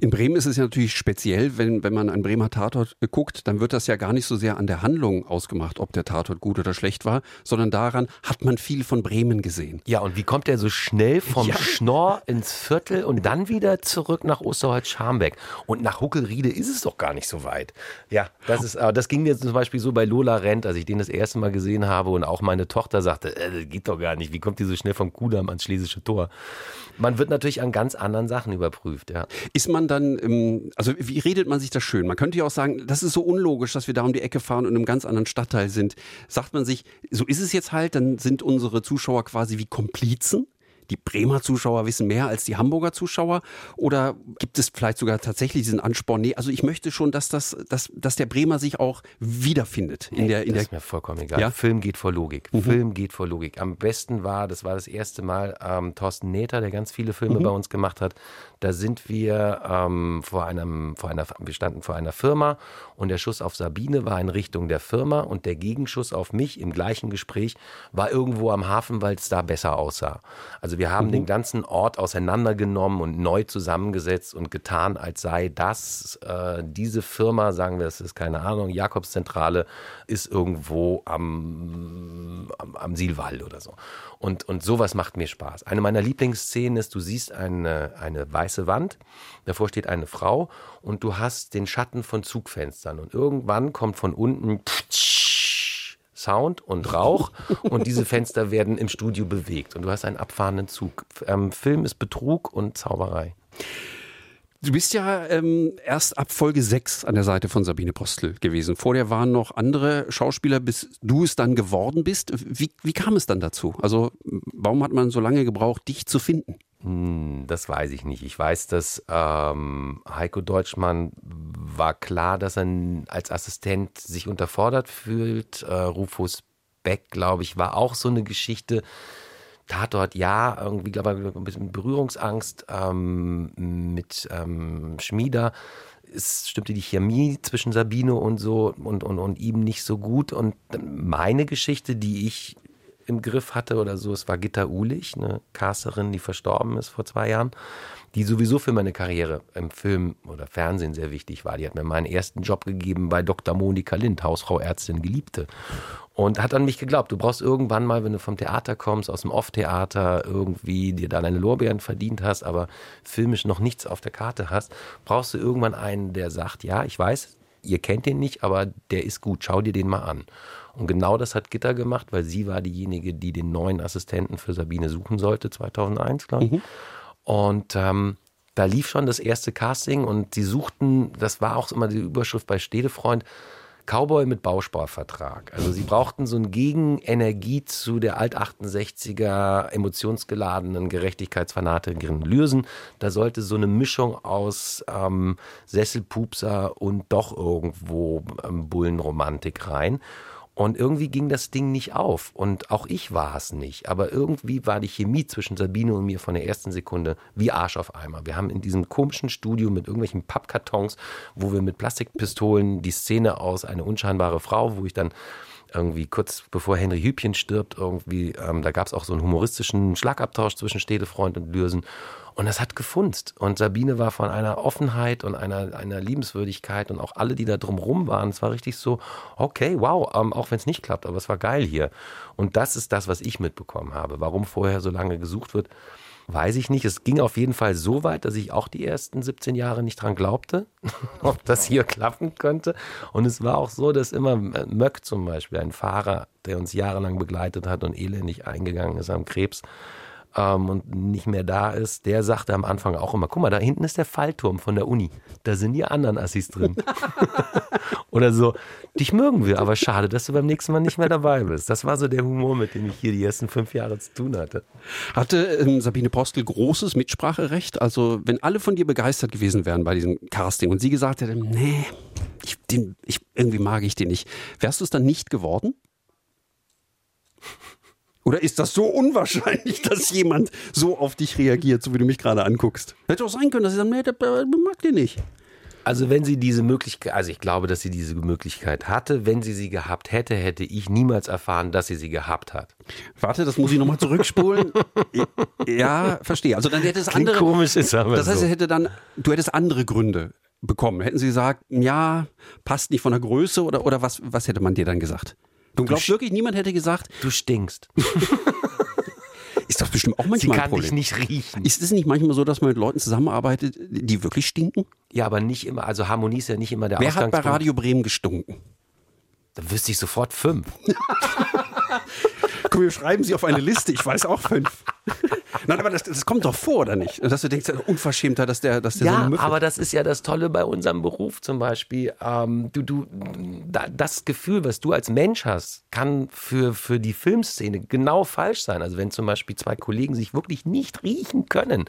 Speaker 4: In Bremen ist es ja natürlich speziell, wenn, wenn man einen Bremer Tatort äh, guckt, dann wird das ja gar nicht so sehr an der Handlung ausgemacht, ob der Tatort gut oder schlecht war, sondern daran, hat man viel von Bremen gesehen.
Speaker 5: Ja, und wie kommt er so schnell vom
Speaker 4: Ja.
Speaker 5: Schnorr ins Viertel und dann wieder zurück nach Osterholz-Scharmbeck? Und nach Huckelriede ist es doch gar nicht so weit. Ja, das ist, aber das ging mir zum Beispiel so bei Lola Rent, als ich den das erste Mal gesehen habe und auch meine Tochter sagte, äh, geht doch gar nicht. Wie kommt die so schnell vom Kudamm ans Schlesische Tor? Man wird natürlich an ganz anderen Sachen überprüft, ja.
Speaker 4: Ist man dann, ähm, also wie redet man sich das schön? Man könnte ja auch sagen, das ist so unlogisch, dass wir da um die Ecke fahren und in einem ganz anderen Stadtteil sind. Sagt man sich, so ist es jetzt halt, dann sind unsere Zuschauer quasi wie Komplizen? Die Bremer Zuschauer wissen mehr als die Hamburger Zuschauer? Oder gibt es vielleicht sogar tatsächlich diesen Ansporn? Nee, also ich möchte schon, dass, das, dass, dass der Bremer sich auch wiederfindet in der, in
Speaker 5: das ist mir vollkommen egal.
Speaker 4: Ja?
Speaker 5: Film geht vor Logik.
Speaker 4: Mhm.
Speaker 5: Film geht vor Logik. Am besten war, das war das erste Mal, ähm, Thorsten Nähter, der ganz viele Filme
Speaker 4: Mhm.
Speaker 5: bei uns gemacht hat, Da sind wir ähm, vor einem, vor einer, wir standen vor einer Firma und der Schuss auf Sabine war in Richtung der Firma und der Gegenschuss auf mich im gleichen Gespräch war irgendwo am Hafen, weil es da besser aussah. Also wir haben
Speaker 14: Mhm.
Speaker 5: den ganzen Ort auseinandergenommen und neu zusammengesetzt und getan, als sei das äh, diese Firma, sagen wir, es ist keine Ahnung, Jakobszentrale, ist irgendwo am, am, am Sielwall oder so. Und, und sowas macht mir Spaß. Eine meiner Lieblingsszenen ist, du siehst eine, eine weiße Wand, davor steht eine Frau und du hast den Schatten von Zugfenstern und irgendwann kommt von unten (laughs) Sound und Rauch und diese Fenster werden im Studio bewegt und du hast einen abfahrenden Zug. Ähm, Film ist Betrug und Zauberei.
Speaker 4: Du bist ja ähm, erst ab Folge 6 an der Seite von Sabine Postel gewesen. Vorher waren noch andere Schauspieler, bis du es dann geworden bist. Wie, wie kam es dann dazu? Also, warum hat man so lange gebraucht, dich zu finden?
Speaker 5: Hm, Das weiß ich nicht. Ich weiß, dass ähm, Heiko Deutschmann war klar, dass er als Assistent sich unterfordert fühlt. Äh, Rufus Beck, glaube ich, war auch so eine Geschichte. Tatort, ja, irgendwie, glaube ich, ein bisschen Berührungsangst ähm, mit ähm, Schmieder. Es stimmte die Chemie zwischen Sabine und so und, und, und ihm nicht so gut. Und meine Geschichte, die ich im Griff hatte oder so, es war Gitta Ulich, eine Casterin, die verstorben ist vor zwei Jahren, die sowieso für meine Karriere im Film oder Fernsehen sehr wichtig war. Die hat mir meinen ersten Job gegeben bei Dr. Monika Lind, Hausfrau, Ärztin, Geliebte. Und hat an mich geglaubt, du brauchst irgendwann mal, wenn du vom Theater kommst, aus dem Off-Theater, irgendwie dir da deine Lorbeeren verdient hast, aber filmisch noch nichts auf der Karte hast, brauchst du irgendwann einen, der sagt, ja, ich weiß, ihr kennt den nicht, aber der ist gut, schau dir den mal an. Und genau das hat Gitter gemacht, weil sie war diejenige, die den neuen Assistenten für Sabine suchen sollte, 2001, glaube ich. Und ähm, da lief schon das erste Casting und sie suchten, das war auch immer die Überschrift bei Stedefreund, Cowboy mit Bausparvertrag. Also sie brauchten so eine Gegenenergie zu der Alt-68er emotionsgeladenen Gerechtigkeitsfanatikerin Lürsen. Da sollte so eine Mischung aus ähm, Sesselpupser und doch irgendwo ähm, Bullenromantik rein. Und irgendwie ging das Ding nicht auf. Und auch ich war es nicht. Aber irgendwie war die Chemie zwischen Sabine und mir von der ersten Sekunde wie Arsch auf Eimer. Wir haben in diesem komischen Studio mit irgendwelchen Pappkartons, wo wir mit Plastikpistolen die Szene aus eine unscheinbare Frau, wo ich dann irgendwie kurz bevor Henry Hübchen stirbt, irgendwie, ähm, da gab es auch so einen humoristischen Schlagabtausch zwischen Stedefreund und Lürsen. Und das hat gefunzt. Und Sabine war von einer Offenheit und einer, einer Liebenswürdigkeit und auch alle, die da drumrum waren. Es war richtig so, okay, wow, ähm, auch wenn es nicht klappt, aber es war geil hier. Und das ist das, was ich mitbekommen habe. Warum vorher so lange gesucht wird, weiß ich nicht. Es ging auf jeden Fall so weit, dass ich auch die ersten 17 Jahre nicht dran glaubte, (laughs) ob das hier klappen könnte. Und es war auch so, dass immer Möck zum Beispiel, ein Fahrer, der uns jahrelang begleitet hat und elendig eingegangen ist am Krebs, ähm, und nicht mehr da ist, der sagte am Anfang auch immer, guck mal, da hinten ist der Fallturm von der Uni. Da sind die anderen Assis drin. (laughs) Oder so, dich mögen wir, aber schade, dass du beim nächsten Mal nicht mehr dabei bist. Das war so der Humor, mit dem ich hier die ersten fünf Jahre zu tun hatte.
Speaker 4: Hatte ähm, Sabine Postel großes Mitspracherecht? Also, wenn alle von dir begeistert gewesen wären bei diesem Casting und sie gesagt hätte, nee, ich, den, ich, irgendwie mag ich den nicht, wärst du es dann nicht geworden? Oder ist das so unwahrscheinlich, (laughs) dass jemand so auf dich reagiert, so wie du mich gerade anguckst? Hätte auch sein können, dass sie sagen, nee, der, der mag den nicht.
Speaker 5: Also wenn sie diese Möglichkeit, also ich glaube, dass sie diese Möglichkeit hatte. Wenn sie sie gehabt hätte, hätte ich niemals erfahren, dass sie sie gehabt hat.
Speaker 4: Warte, das muss ich nochmal zurückspulen. (laughs) ja, verstehe. Also dann hätte es
Speaker 5: Klingt
Speaker 4: andere.
Speaker 5: komisch, ist aber
Speaker 4: Das heißt,
Speaker 5: so.
Speaker 4: hätte dann, du hättest andere Gründe bekommen. Hätten sie gesagt, ja, passt nicht von der Größe oder, oder was, was hätte man dir dann gesagt? Du glaubst wirklich, niemand hätte gesagt,
Speaker 5: du stinkst. (laughs)
Speaker 4: Ist das bestimmt auch manchmal
Speaker 5: Sie
Speaker 4: ein
Speaker 5: kann
Speaker 4: Problem.
Speaker 5: dich nicht riechen.
Speaker 4: Ist es nicht manchmal so, dass man mit Leuten zusammenarbeitet, die wirklich stinken?
Speaker 5: Ja, aber nicht immer, also Harmonie ist ja nicht immer der
Speaker 4: Wer hat bei
Speaker 5: Ausgangspunkt.
Speaker 4: Radio Bremen gestunken?
Speaker 5: Da wüsste ich sofort fünf. (laughs)
Speaker 4: Komm, wir schreiben sie auf eine Liste, ich weiß auch fünf. (laughs) Nein, aber das, das kommt doch vor, oder nicht? Dass du denkst, Unverschämter, dass der, dass der so
Speaker 5: Ja,
Speaker 4: eine Müffe
Speaker 5: aber das ist ja das Tolle bei unserem Beruf zum Beispiel. Ähm, du, du, da, das Gefühl, was du als Mensch hast, kann für, für die Filmszene genau falsch sein. Also wenn zum Beispiel zwei Kollegen sich wirklich nicht riechen können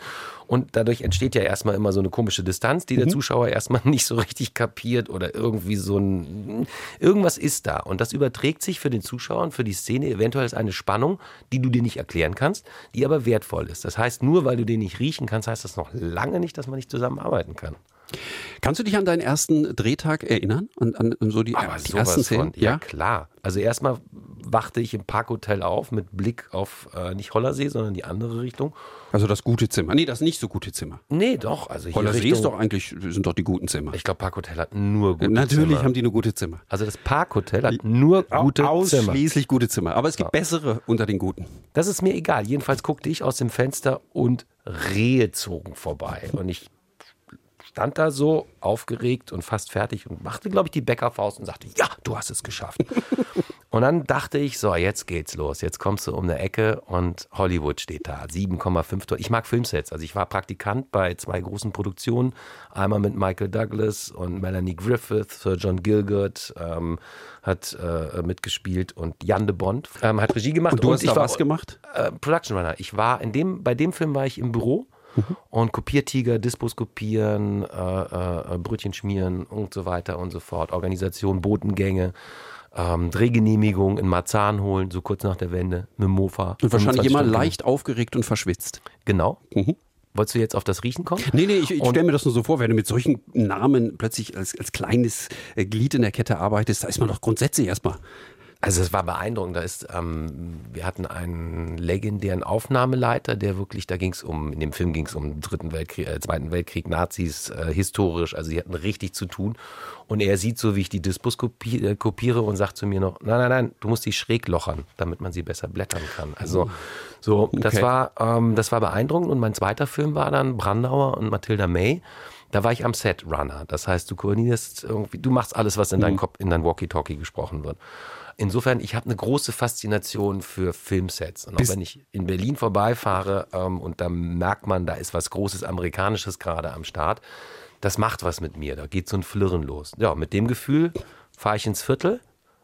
Speaker 5: und dadurch entsteht ja erstmal immer so eine komische Distanz, die der
Speaker 4: Mhm.
Speaker 5: Zuschauer erstmal (laughs) nicht so richtig kapiert oder irgendwie so ein, irgendwas ist da. Und das überträgt sich für den Zuschauer und für die Szene eventuell als eine Spannung, die du dir nicht erklären kannst, die aber wertvoll ist. Das heißt, nur weil du den nicht riechen kannst, heißt das noch lange nicht, dass man nicht zusammenarbeiten kann.
Speaker 4: Kannst du dich an deinen ersten Drehtag erinnern? An, an, an so die,
Speaker 5: Aber
Speaker 4: die
Speaker 5: sowas
Speaker 4: ersten Szenen?
Speaker 5: Von, ja, klar. Also erstmal wachte ich im Parkhotel auf mit Blick auf äh, nicht Hollersee, sondern die andere Richtung.
Speaker 4: Also das gute Zimmer. Nee, das nicht so gute Zimmer.
Speaker 5: Nee, doch. Also hier
Speaker 4: Hollersee
Speaker 5: Richtung,
Speaker 4: ist doch eigentlich, sind doch die guten Zimmer.
Speaker 5: Ich glaube, Parkhotel hat nur gute
Speaker 4: Natürlich
Speaker 5: Zimmer.
Speaker 4: haben die nur gute Zimmer.
Speaker 5: Also das Parkhotel hat nur gute Zimmer.
Speaker 4: Ausschließlich gute Zimmer. Aber es gibt bessere unter den guten.
Speaker 5: Das ist mir egal. Jedenfalls guckte ich aus dem Fenster und Rehe zogen vorbei. Und ich stand da so aufgeregt und fast fertig und machte, glaube ich, die Bäckerfaust und sagte, ja, du hast es geschafft. (laughs) und dann dachte ich, so, jetzt geht's los. Jetzt kommst du um eine Ecke und Hollywood steht da. 7,5 Tonnen. Ich mag Filmsets. Also ich war Praktikant bei zwei großen Produktionen. Einmal mit Michael Douglas und Melanie Griffith, Sir John Gilgert ähm, hat äh, mitgespielt und Jan de Bond ähm, hat Regie gemacht.
Speaker 4: Und du hast
Speaker 5: ich
Speaker 4: da
Speaker 5: war,
Speaker 4: was gemacht?
Speaker 5: Äh, Production Runner. Ich war in dem, bei dem Film war ich im Büro
Speaker 4: Mhm.
Speaker 5: und Kopiertiger, Dispos kopieren, äh, äh, Brötchen schmieren und so weiter und so fort. Organisation, Botengänge, ähm, Drehgenehmigung in Marzahn holen, so kurz nach der Wende, mit dem Mofa.
Speaker 4: Und wahrscheinlich
Speaker 5: 25
Speaker 4: immer
Speaker 5: Stunden.
Speaker 4: leicht aufgeregt und verschwitzt.
Speaker 5: Genau.
Speaker 4: Mhm.
Speaker 5: Wolltest du jetzt auf das Riechen kommen?
Speaker 4: Nee, nee, ich, ich stelle mir das nur so vor, wenn du mit solchen Namen plötzlich als, als kleines äh, Glied in der Kette arbeitest, da ist man doch grundsätzlich erstmal.
Speaker 5: Also es war beeindruckend. Da ist, ähm, wir hatten einen legendären Aufnahmeleiter, der wirklich, da ging es um, in dem Film ging es um den Dritten Weltkrieg, äh, Zweiten Weltkrieg, Nazis, äh, historisch, also sie hatten richtig zu tun. Und er sieht so, wie ich die Dispos kopi äh, kopiere und sagt zu mir noch, nein, nein, nein, du musst die schräg lochern, damit man sie besser blättern kann. Also so, das
Speaker 4: Okay.
Speaker 5: war, ähm, das war beeindruckend. Und mein zweiter Film war dann Brandauer und Mathilda May. Da war ich am Set Runner. Das heißt, du koordinierst irgendwie, du machst alles, was in deinem Kopf, in dein Walkie-Talkie gesprochen wird. Insofern, ich habe eine große Faszination für Filmsets. Und auch wenn ich in Berlin vorbeifahre ähm, und da merkt man, da ist was Großes Amerikanisches gerade am Start, das macht was mit mir. Da geht so ein Flirren los. Ja, mit dem Gefühl fahre ich ins Viertel,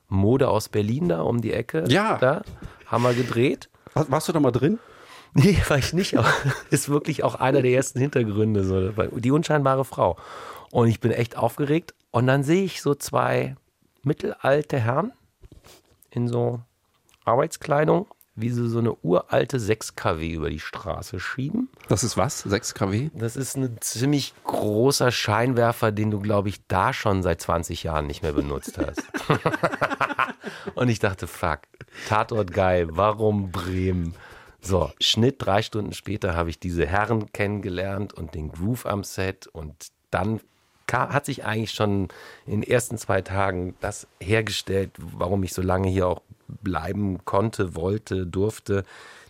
Speaker 5: Mode aus Berlin da um die Ecke.
Speaker 4: Ja.
Speaker 5: Da haben wir gedreht.
Speaker 4: Warst, warst du da mal drin?
Speaker 5: Nee, (laughs) war ich nicht. Aber (laughs) ist wirklich auch einer der ersten Hintergründe. So. Die unscheinbare Frau. Und ich bin echt aufgeregt. Und dann sehe ich so zwei mittelalte Herren in so Arbeitskleidung, wie sie so eine uralte 6 kW über die Straße schieben.
Speaker 4: Das ist was? 6 kW?
Speaker 5: Das ist ein ziemlich großer Scheinwerfer, den du, glaube ich, da schon seit 20 Jahren nicht mehr benutzt hast. (laughs) Und ich dachte, fuck, Tatort geil, warum Bremen? So, Schnitt, drei Stunden später habe ich diese Herren kennengelernt und den Groove am Set und dann hat sich eigentlich schon in den ersten zwei Tagen das hergestellt, warum ich so lange hier auch bleiben konnte, wollte, durfte,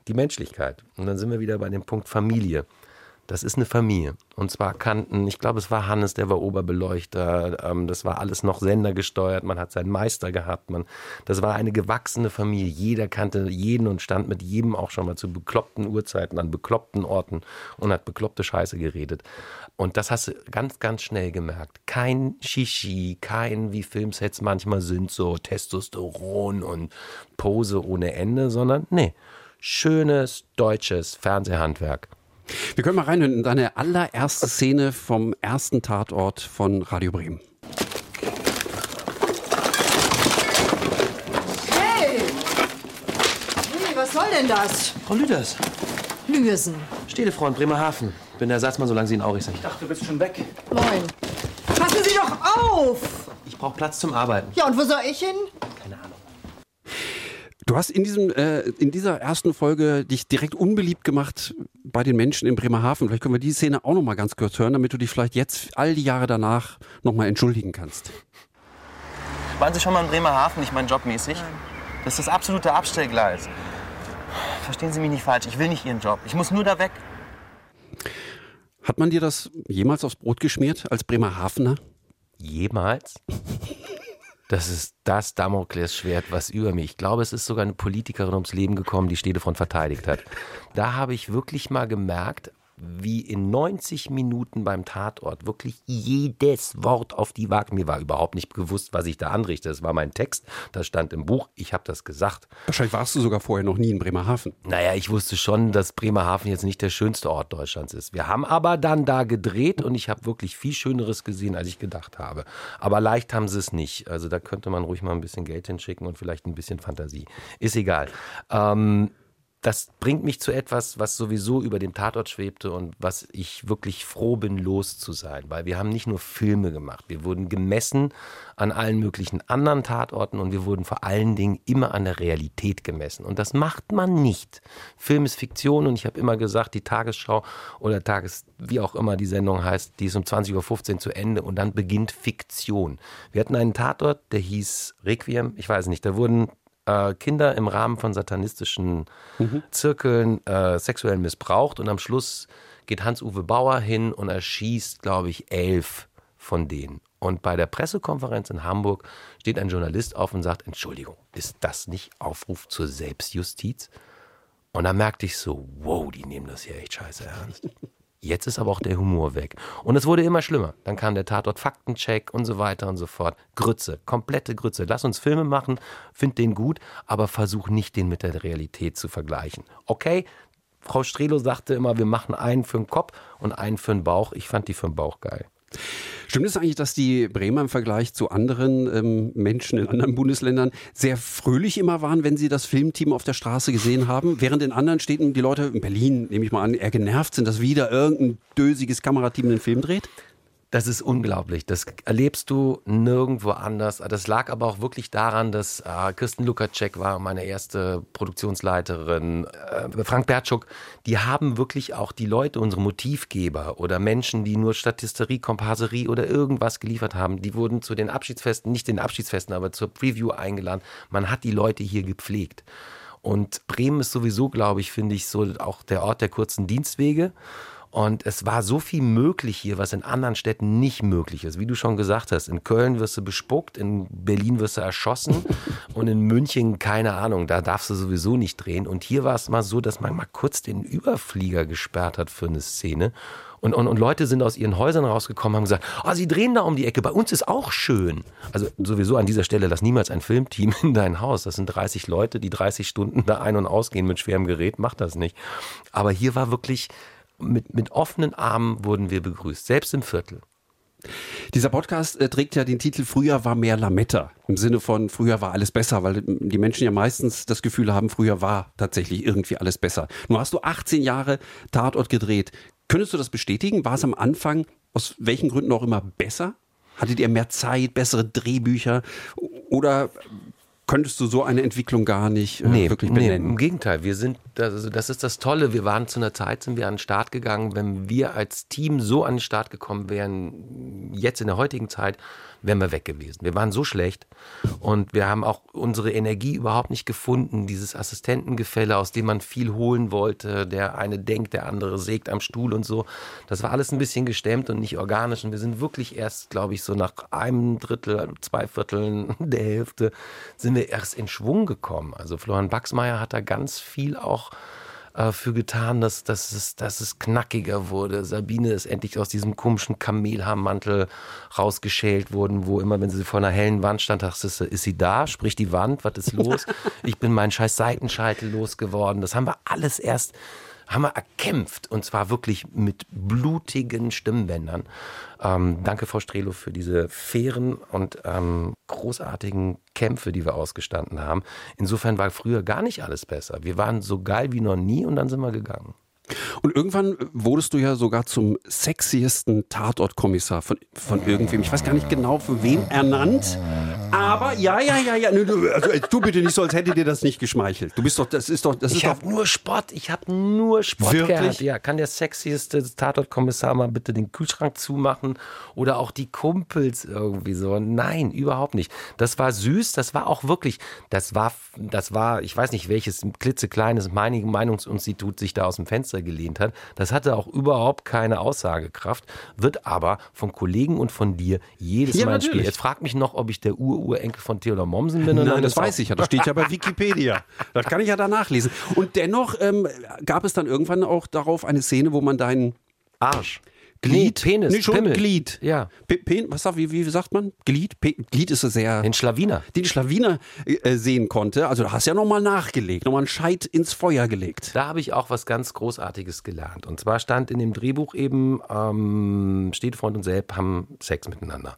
Speaker 5: die Menschlichkeit. Und dann sind wir wieder bei dem Punkt Familie. Das ist eine Familie. Und zwar kannten, ich glaube, es war Hannes, der war Oberbeleuchter. Ähm, das war alles noch sendergesteuert. Man hat seinen Meister gehabt. Man, das war eine gewachsene Familie. Jeder kannte jeden und stand mit jedem auch schon mal zu bekloppten Uhrzeiten an bekloppten Orten und hat bekloppte Scheiße geredet. Und das hast du ganz, ganz schnell gemerkt. Kein Shishi, kein, wie Filmsets manchmal sind, so Testosteron und Pose ohne Ende, sondern nee, schönes deutsches Fernsehhandwerk.
Speaker 4: Wir können mal rein in deine allererste Szene vom ersten Tatort von Radio Bremen.
Speaker 14: Hey! Hey, was soll denn das?
Speaker 6: Frau Lüders,
Speaker 14: Lüsen.
Speaker 6: Städtefrau in Bremerhaven. Bin der Ersatzmann, solange Sie in Aurich sind.
Speaker 14: Ich dachte, du bist schon weg. Moin. Passen Sie doch auf!
Speaker 6: Ich brauche Platz zum Arbeiten.
Speaker 14: Ja, und wo soll ich hin?
Speaker 4: Du hast in, diesem, äh, in dieser ersten Folge dich direkt unbeliebt gemacht bei den Menschen in Bremerhaven. Vielleicht können wir die Szene auch noch mal ganz kurz hören, damit du dich vielleicht jetzt all die Jahre danach noch mal entschuldigen kannst.
Speaker 6: Waren Sie schon mal in Bremerhaven, nicht mein Jobmäßig? Das ist das absolute Abstellgleis. Verstehen Sie mich nicht falsch, ich will nicht Ihren Job. Ich muss nur da weg.
Speaker 4: Hat man dir das jemals aufs Brot geschmiert als Bremerhavener?
Speaker 5: Jemals? Das ist das Damoklesschwert, was über mich. Ich glaube, es ist sogar eine Politikerin ums Leben gekommen, die Städtefront verteidigt hat. Da habe ich wirklich mal gemerkt, wie in 90 Minuten beim Tatort wirklich jedes Wort auf die Waage. Mir war überhaupt nicht gewusst, was ich da anrichte. Das war mein Text, das stand im Buch, ich habe das gesagt.
Speaker 4: Wahrscheinlich warst du sogar vorher noch nie in Bremerhaven.
Speaker 5: Naja, ich wusste schon, dass Bremerhaven jetzt nicht der schönste Ort Deutschlands ist. Wir haben aber dann da gedreht und ich habe wirklich viel Schöneres gesehen, als ich gedacht habe. Aber leicht haben sie es nicht. Also da könnte man ruhig mal ein bisschen Geld hinschicken und vielleicht ein bisschen Fantasie. Ist egal. Ähm, das bringt mich zu etwas, was sowieso über dem Tatort schwebte und was ich wirklich froh bin, los zu sein. Weil wir haben nicht nur Filme gemacht, wir wurden gemessen an allen möglichen anderen Tatorten und wir wurden vor allen Dingen immer an der Realität gemessen. Und das macht man nicht. Film ist Fiktion und ich habe immer gesagt, die Tagesschau oder Tages, wie auch immer die Sendung heißt, die ist um 20.15 Uhr zu Ende und dann beginnt Fiktion. Wir hatten einen Tatort, der hieß Requiem, ich weiß nicht, da wurden äh, Kinder im Rahmen von satanistischen mhm. Zirkeln äh, sexuell missbraucht und am Schluss geht Hans-Uwe Bauer hin und erschießt, glaube ich, elf von denen. Und bei der Pressekonferenz in Hamburg steht ein Journalist auf und sagt, Entschuldigung, ist das nicht Aufruf zur Selbstjustiz? Und da merkte ich so, wow, die nehmen das hier echt scheiße ernst. (laughs) Jetzt ist aber auch der Humor weg. Und es wurde immer schlimmer. Dann kam der Tatort Faktencheck und so weiter und so fort. Grütze, komplette Grütze. Lass uns Filme machen, find den gut, aber versuch nicht, den mit der Realität zu vergleichen. Okay, Frau Strelo sagte immer, wir machen einen für den Kopf und einen für den Bauch. Ich fand die für den Bauch geil.
Speaker 4: Stimmt es eigentlich, dass die Bremer im Vergleich zu anderen ähm, Menschen in anderen Bundesländern sehr fröhlich immer waren, wenn sie das Filmteam auf der Straße gesehen haben? Während in anderen Städten die Leute, in Berlin nehme ich mal an, eher genervt sind, dass wieder irgendein dösiges Kamerateam einen Film dreht?
Speaker 5: Das ist unglaublich. Das erlebst du nirgendwo anders. Das lag aber auch wirklich daran, dass äh, Kirsten Lukacek war meine erste Produktionsleiterin, äh, Frank Bertschuk. Die haben wirklich auch die Leute, unsere Motivgeber oder Menschen, die nur Statisterie, Komparserie oder irgendwas geliefert haben, die wurden zu den Abschiedsfesten, nicht den Abschiedsfesten, aber zur Preview eingeladen. Man hat die Leute hier gepflegt. Und Bremen ist sowieso, glaube ich, finde ich, so auch der Ort der kurzen Dienstwege. Und es war so viel möglich hier, was in anderen Städten nicht möglich ist. Wie du schon gesagt hast, in Köln wirst du bespuckt, in Berlin wirst du erschossen (laughs) und in München, keine Ahnung, da darfst du sowieso nicht drehen. Und hier war es mal so, dass man mal kurz den Überflieger gesperrt hat für eine Szene. Und, und, und Leute sind aus ihren Häusern rausgekommen und haben gesagt, oh, sie drehen da um die Ecke, bei uns ist auch schön. Also sowieso an dieser Stelle, lass niemals ein Filmteam (laughs) in dein Haus. Das sind 30 Leute, die 30 Stunden da ein- und ausgehen mit schwerem Gerät, macht das nicht. Aber hier war wirklich mit, mit offenen Armen wurden wir begrüßt, selbst im Viertel.
Speaker 4: Dieser Podcast äh, trägt ja den Titel Früher war mehr Lametta. Im Sinne von früher war alles besser, weil die Menschen ja meistens das Gefühl haben, früher war tatsächlich irgendwie alles besser. Nun hast du 18 Jahre Tatort gedreht. Könntest du das bestätigen? War es am Anfang aus welchen Gründen auch immer besser? Hattet ihr mehr Zeit, bessere Drehbücher? Oder könntest du so eine Entwicklung gar nicht äh,
Speaker 5: nee,
Speaker 4: wirklich benennen.
Speaker 5: Nee, Im Gegenteil, wir sind, also das ist das Tolle. Wir waren zu einer Zeit, sind wir an den Start gegangen. Wenn wir als Team so an den Start gekommen wären, jetzt in der heutigen Zeit, wären wir weg gewesen. Wir waren so schlecht und wir haben auch unsere Energie überhaupt nicht gefunden. Dieses Assistentengefälle, aus dem man viel holen wollte. Der eine denkt, der andere sägt am Stuhl und so. Das war alles ein bisschen gestemmt und nicht organisch. Und wir sind wirklich erst, glaube ich, so nach einem Drittel, zwei Vierteln (laughs) der Hälfte sind wir erst in Schwung gekommen. Also Florian Baxmeier hat da ganz viel auch äh, für getan, dass, dass, es, dass es knackiger wurde. Sabine ist endlich aus diesem komischen Kamelhaarmantel rausgeschält worden, wo immer, wenn sie vor einer hellen Wand stand, dachte sie, ist sie da? Sprich die Wand, was ist los? (laughs) ich bin meinen scheiß Seitenscheitel losgeworden. Das haben wir alles erst haben wir erkämpft und zwar wirklich mit blutigen Stimmbändern. Ähm, danke, Frau Strelo, für diese fairen und ähm, großartigen Kämpfe, die wir ausgestanden haben. Insofern war früher gar nicht alles besser. Wir waren so geil wie noch nie und dann sind wir gegangen.
Speaker 4: Und irgendwann wurdest du ja sogar zum sexiesten Tatortkommissar von, von irgendwem. Ich weiß gar nicht genau, für wen ernannt. Aber ja, ja, ja, ja. Also, tu bitte nicht so, als hätte dir das nicht geschmeichelt. Du bist doch, das ist doch, das
Speaker 5: ich
Speaker 4: ist
Speaker 5: doch. nur Sport. Ich habe nur Sport
Speaker 4: Wirklich?
Speaker 5: gehabt. Ja, kann der sexieste Tatortkommissar mal bitte den Kühlschrank zumachen oder auch die Kumpels irgendwie so? Nein, überhaupt nicht. Das war süß. Das war auch wirklich. Das war, das war. Ich weiß nicht, welches klitzekleines Meinungsinstitut sich da aus dem Fenster gelehnt hat. Das hatte auch überhaupt keine Aussagekraft. Wird aber von Kollegen und von dir jedes
Speaker 4: Ja,
Speaker 5: Mal
Speaker 4: natürlich.
Speaker 5: Spiel. Jetzt fragt mich noch, ob ich der Ururenkel von Theodor Mommsen bin.
Speaker 4: Nein, das weiß ich ja. Das steht ja bei (laughs) Wikipedia. Das kann ich ja da nachlesen. Und dennoch ähm, gab es dann irgendwann auch darauf eine Szene, wo man deinen
Speaker 5: Arsch.
Speaker 4: Glied,
Speaker 5: Nee, Penis,
Speaker 4: nee, schon
Speaker 5: Pimmel.
Speaker 4: Glied.
Speaker 5: Ja.
Speaker 4: Pe Pen, was sagt, wie, wie sagt man? Glied? Pe Glied ist so sehr.
Speaker 5: Den Schlawiner.
Speaker 4: Den Schlawiner äh, sehen konnte. Also, du hast ja nochmal nachgelegt, nochmal einen Scheit ins Feuer gelegt.
Speaker 5: Da habe ich auch was ganz Großartiges gelernt. Und zwar stand in dem Drehbuch eben, ähm, Städtefreund und Selb haben Sex miteinander.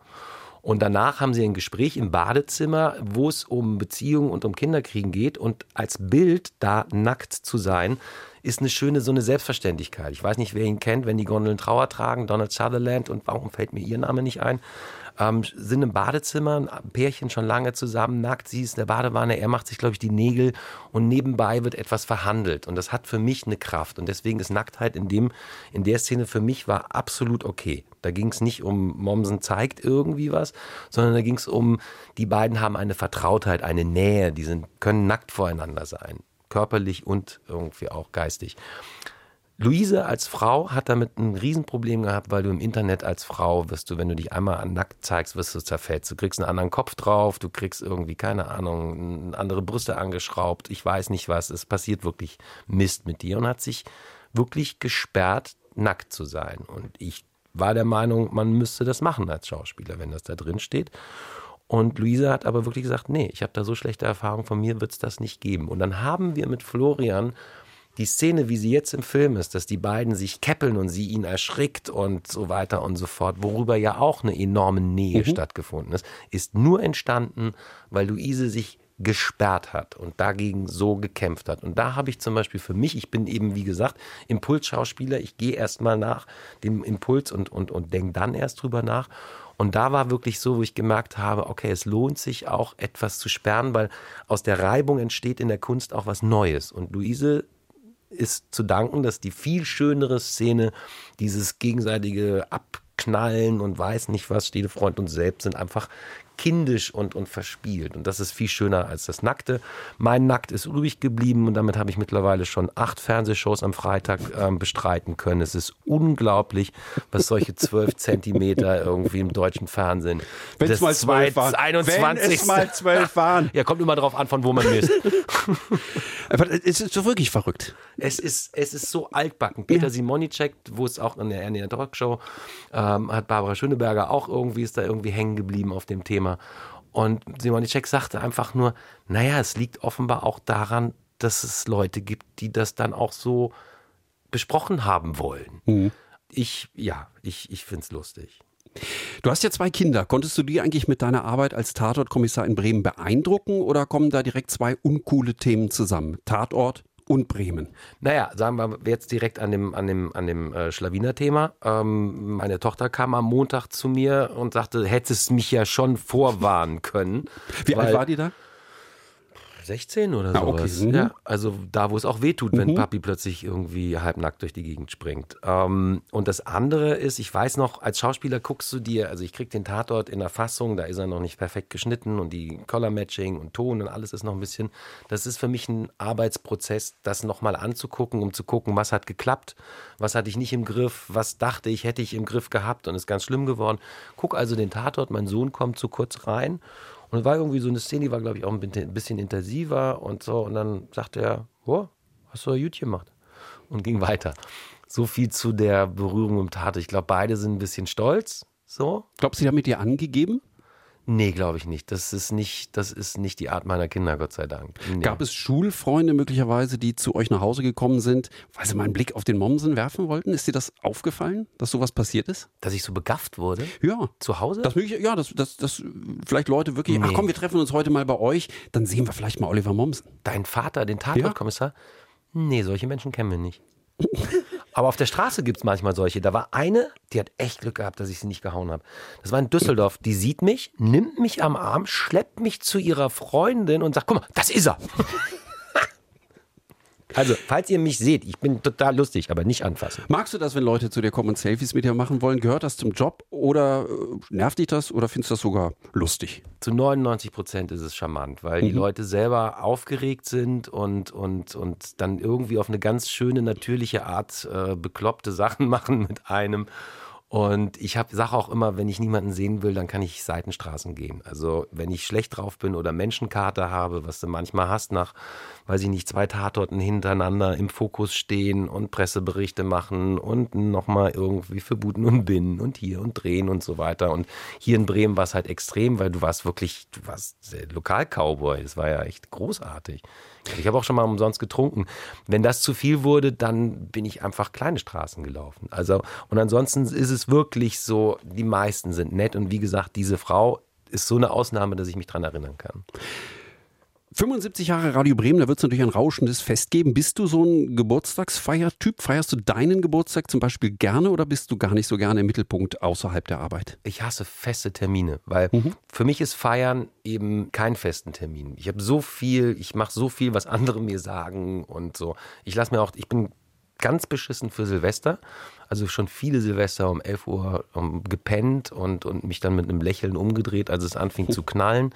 Speaker 5: Und danach haben sie ein Gespräch im Badezimmer, wo es um Beziehungen und um Kinderkriegen geht. Und als Bild da nackt zu sein, ist eine schöne, so eine Selbstverständlichkeit. Ich weiß nicht, wer ihn kennt, wenn die Gondeln Trauer tragen, Donald Sutherland und warum fällt mir ihr Name nicht ein? Ähm, sind im Badezimmer, ein Pärchen schon lange zusammen, nackt, sie ist in der Badewanne, er macht sich, glaube ich, die Nägel und nebenbei wird etwas verhandelt. Und das hat für mich eine Kraft. Und deswegen ist Nacktheit in, dem, in der Szene für mich war absolut okay. Da ging es nicht um Mommsen zeigt irgendwie was, sondern da ging es um, die beiden haben eine Vertrautheit, eine Nähe, die sind, können nackt voreinander sein körperlich und irgendwie auch geistig. Luise als Frau hat damit ein Riesenproblem gehabt, weil du im Internet als Frau wirst du, wenn du dich einmal nackt zeigst, wirst du zerfetzt. Du kriegst einen anderen Kopf drauf, du kriegst irgendwie, keine Ahnung, andere Brüste angeschraubt, ich weiß nicht was. Es passiert wirklich Mist mit dir und hat sich wirklich gesperrt, nackt zu sein. Und ich war der Meinung, man müsste das machen als Schauspieler, wenn das da drin steht. Und Luisa hat aber wirklich gesagt, nee, ich habe da so schlechte Erfahrungen, von mir wird es das nicht geben. Und dann haben wir mit Florian die Szene, wie sie jetzt im Film ist, dass die beiden sich keppeln und sie ihn erschrickt und so weiter und so fort, worüber ja auch eine enorme Nähe mhm. stattgefunden ist, ist nur entstanden, weil Luise sich gesperrt hat und dagegen so gekämpft hat. Und da habe ich zum Beispiel für mich, ich bin eben, wie gesagt, Impulsschauspieler, ich gehe erst mal nach dem Impuls und, und, und denke dann erst drüber nach. Und da war wirklich so, wo ich gemerkt habe, okay, es lohnt sich auch etwas zu sperren, weil aus der Reibung entsteht in der Kunst auch was Neues. Und Luise ist zu danken, dass die viel schönere Szene, dieses gegenseitige Abknallen und weiß nicht was, steht Freund und selbst sind einfach kindisch und, und verspielt. Und das ist viel schöner als das Nackte. Mein Nackt ist übrig geblieben und damit habe ich mittlerweile schon acht Fernsehshows am Freitag ähm, bestreiten können. Es ist unglaublich, was solche zwölf (laughs) Zentimeter irgendwie im deutschen Fernsehen.
Speaker 4: Wenn es mal zwölf waren.
Speaker 5: 21.
Speaker 4: Wenn es mal zwölf waren.
Speaker 5: Ja, kommt immer darauf an, von wo man misst. (laughs)
Speaker 4: Aber es ist so wirklich verrückt.
Speaker 5: Es ist, es ist so altbacken. Peter ja. Simonicek, wo es auch in der, in der Talkshow ähm, hat Barbara Schöneberger auch irgendwie, ist da irgendwie hängen geblieben auf dem Thema. Und Simonicek sagte einfach nur, naja, es liegt offenbar auch daran, dass es Leute gibt, die das dann auch so besprochen haben wollen. Mhm. Ich, ja, ich, ich finde es lustig.
Speaker 4: Du hast ja zwei Kinder. Konntest du die eigentlich mit deiner Arbeit als Tatortkommissar in Bremen beeindrucken oder kommen da direkt zwei uncoole Themen zusammen? Tatort und Bremen.
Speaker 5: Naja, sagen wir jetzt direkt an dem, an dem, an dem äh, Schlawiner-Thema. Ähm, meine Tochter kam am Montag zu mir und sagte, hättest mich ja schon vorwarnen können.
Speaker 4: Wie alt war die da?
Speaker 5: 16 oder
Speaker 4: okay.
Speaker 5: sowas. Mhm. Ja, also da, wo es auch wehtut, wenn mhm. Papi plötzlich irgendwie halbnackt durch die Gegend springt. Ähm, und das andere ist, ich weiß noch, als Schauspieler guckst du dir, also ich krieg den Tatort in der Fassung, da ist er noch nicht perfekt geschnitten und die Color-Matching und Ton und alles ist noch ein bisschen, das ist für mich ein Arbeitsprozess, das nochmal anzugucken, um zu gucken, was hat geklappt, was hatte ich nicht im Griff, was dachte ich, hätte ich im Griff gehabt und ist ganz schlimm geworden. Guck also den Tatort, mein Sohn kommt zu kurz rein und war irgendwie so eine Szene, die war, glaube ich, auch ein bisschen intensiver und so. Und dann sagte er, oh, hast du gut gemacht? Und ging weiter. So viel zu der Berührung im Tat. Ich glaube, beide sind ein bisschen stolz. So.
Speaker 4: Glaubst du, die haben mit dir angegeben?
Speaker 5: Nee, glaube ich nicht. Das ist nicht, das ist nicht die Art meiner Kinder, Gott sei Dank. Nee.
Speaker 4: Gab es Schulfreunde möglicherweise, die zu euch nach Hause gekommen sind, weil sie mal einen Blick auf den Mommsen werfen wollten? Ist dir das aufgefallen, dass sowas passiert ist?
Speaker 5: Dass ich so begafft wurde?
Speaker 4: Ja.
Speaker 5: Zu Hause?
Speaker 4: Das mögliche, ja, dass, dass, dass vielleicht Leute wirklich, nee. ach komm, wir treffen uns heute mal bei euch, dann sehen wir vielleicht mal Oliver Mommsen.
Speaker 5: Dein Vater, den Tatortkommissar? Ja. Nee, solche Menschen kennen wir nicht. (laughs) Aber auf der Straße gibt es manchmal solche. Da war eine, die hat echt Glück gehabt, dass ich sie nicht gehauen habe. Das war in Düsseldorf. Die sieht mich, nimmt mich am Arm, schleppt mich zu ihrer Freundin und sagt: Guck mal, das ist er. Also, falls ihr mich seht, ich bin total lustig, aber nicht anfassen.
Speaker 4: Magst du das, wenn Leute zu dir kommen und Selfies mit dir machen wollen? Gehört das zum Job oder äh, nervt dich das oder findest du das sogar lustig?
Speaker 5: Zu 99 Prozent ist es charmant, weil mhm. die Leute selber aufgeregt sind und, und, und dann irgendwie auf eine ganz schöne, natürliche Art äh, bekloppte Sachen (laughs) machen mit einem. Und ich sage auch immer, wenn ich niemanden sehen will, dann kann ich Seitenstraßen gehen. Also wenn ich schlecht drauf bin oder Menschenkarte habe, was du manchmal hast nach, weiß ich nicht, zwei Tatorten hintereinander im Fokus stehen und Presseberichte machen und nochmal irgendwie für Buden und Binnen und hier und drehen und so weiter. Und hier in Bremen war es halt extrem, weil du warst wirklich, du warst Lokal-Cowboy. Das war ja echt großartig. Ich habe auch schon mal umsonst getrunken. Wenn das zu viel wurde, dann bin ich einfach kleine Straßen gelaufen. Also, und ansonsten ist es wirklich so, die meisten sind nett und wie gesagt, diese Frau ist so eine Ausnahme, dass ich mich dran erinnern kann.
Speaker 4: 75 Jahre Radio Bremen, da wird es natürlich ein rauschendes Fest geben. Bist du so ein Geburtstagsfeiertyp? Feierst du deinen Geburtstag zum Beispiel gerne oder bist du gar nicht so gerne im Mittelpunkt außerhalb der Arbeit?
Speaker 5: Ich hasse feste Termine, weil für mich ist Feiern eben kein festen Termin. Ich habe so viel, ich mache so viel, was andere mir sagen und so. Ich lasse mir auch, ich bin ganz beschissen für Silvester. Also schon viele Silvester um 11 Uhr um, gepennt und, und mich dann mit einem Lächeln umgedreht, als es anfing zu knallen.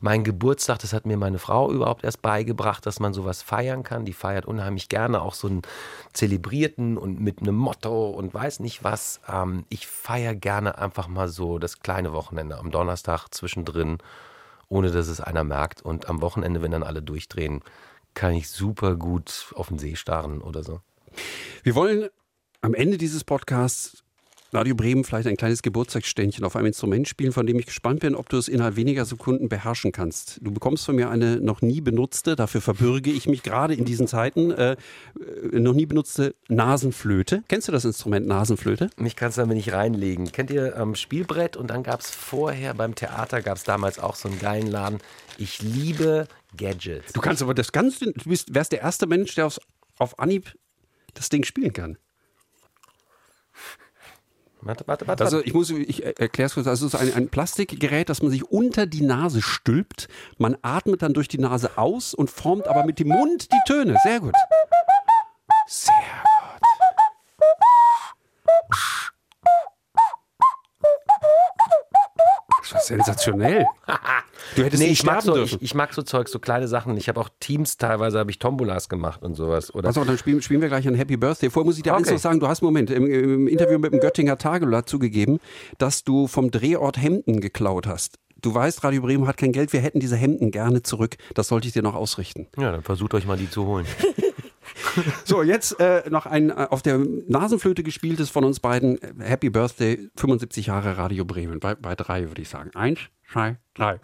Speaker 5: Mein Geburtstag, das hat mir meine Frau überhaupt erst beigebracht, dass man sowas feiern kann. Die feiert unheimlich gerne auch so einen zelebrierten und mit einem Motto und weiß nicht was. Ähm, ich feiere gerne einfach mal so das kleine Wochenende am Donnerstag zwischendrin, ohne dass es einer merkt. Und am Wochenende, wenn dann alle durchdrehen, kann ich super gut auf den See starren oder so.
Speaker 4: Wir wollen am Ende dieses Podcasts Radio Bremen vielleicht ein kleines Geburtstagsständchen auf einem Instrument spielen, von dem ich gespannt bin, ob du es innerhalb weniger Sekunden beherrschen kannst. Du bekommst von mir eine noch nie benutzte, dafür verbürge ich mich gerade in diesen Zeiten, äh, noch nie benutzte Nasenflöte. Kennst du das Instrument Nasenflöte?
Speaker 5: Mich kannst du damit nicht reinlegen. Kennt ihr ähm, Spielbrett? Und dann gab es vorher beim Theater, gab es damals auch so einen geilen Laden. Ich liebe Gadgets.
Speaker 4: Du kannst aber das Ganze, du bist, wärst der erste Mensch, der aufs, auf Anhieb das Ding spielen kann.
Speaker 5: Warte, warte, warte.
Speaker 4: Also ich muss, ich erkläre es kurz. Also es ist ein, ein Plastikgerät, das man sich unter die Nase stülpt. Man atmet dann durch die Nase aus und formt aber mit dem Mund die Töne. Sehr gut. Sehr gut. Das war sensationell. (laughs) Du hättest
Speaker 5: nee,
Speaker 4: nicht
Speaker 5: ich mag, so, ich, ich mag so Zeug, so kleine Sachen. Ich habe auch Teams, teilweise habe ich Tombolas gemacht und sowas. Oder
Speaker 4: Also dann spielen, spielen wir gleich ein Happy Birthday. Vorher muss ich dir eins
Speaker 5: Okay.
Speaker 4: noch sagen, du hast Moment, im, im Interview mit dem Göttinger Tageblatt zugegeben, dass du vom Drehort Hemden geklaut hast. Du weißt, Radio Bremen hat kein Geld, wir hätten diese Hemden gerne zurück. Das sollte ich dir noch ausrichten.
Speaker 5: ja, dann versucht euch mal die zu holen. (laughs)
Speaker 4: So, jetzt äh, noch ein äh, auf der Nasenflöte gespieltes von uns beiden äh, Happy Birthday, 75 Jahre Radio Bremen. Bei, bei drei würde ich sagen. Eins, zwei, drei.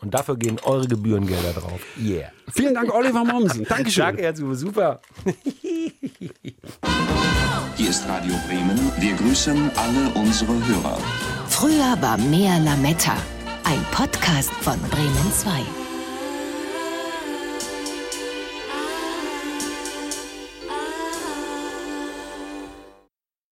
Speaker 5: Und dafür gehen eure Gebührengelder drauf. Yeah.
Speaker 4: Vielen Dank, Oliver Mommsen. (laughs) Dankeschön.
Speaker 5: Danke, Herr Zube, super. (laughs)
Speaker 1: Hier ist Radio Bremen. Wir grüßen alle unsere Hörer.
Speaker 2: Früher war mehr Lametta. Ein Podcast von Bremen 2.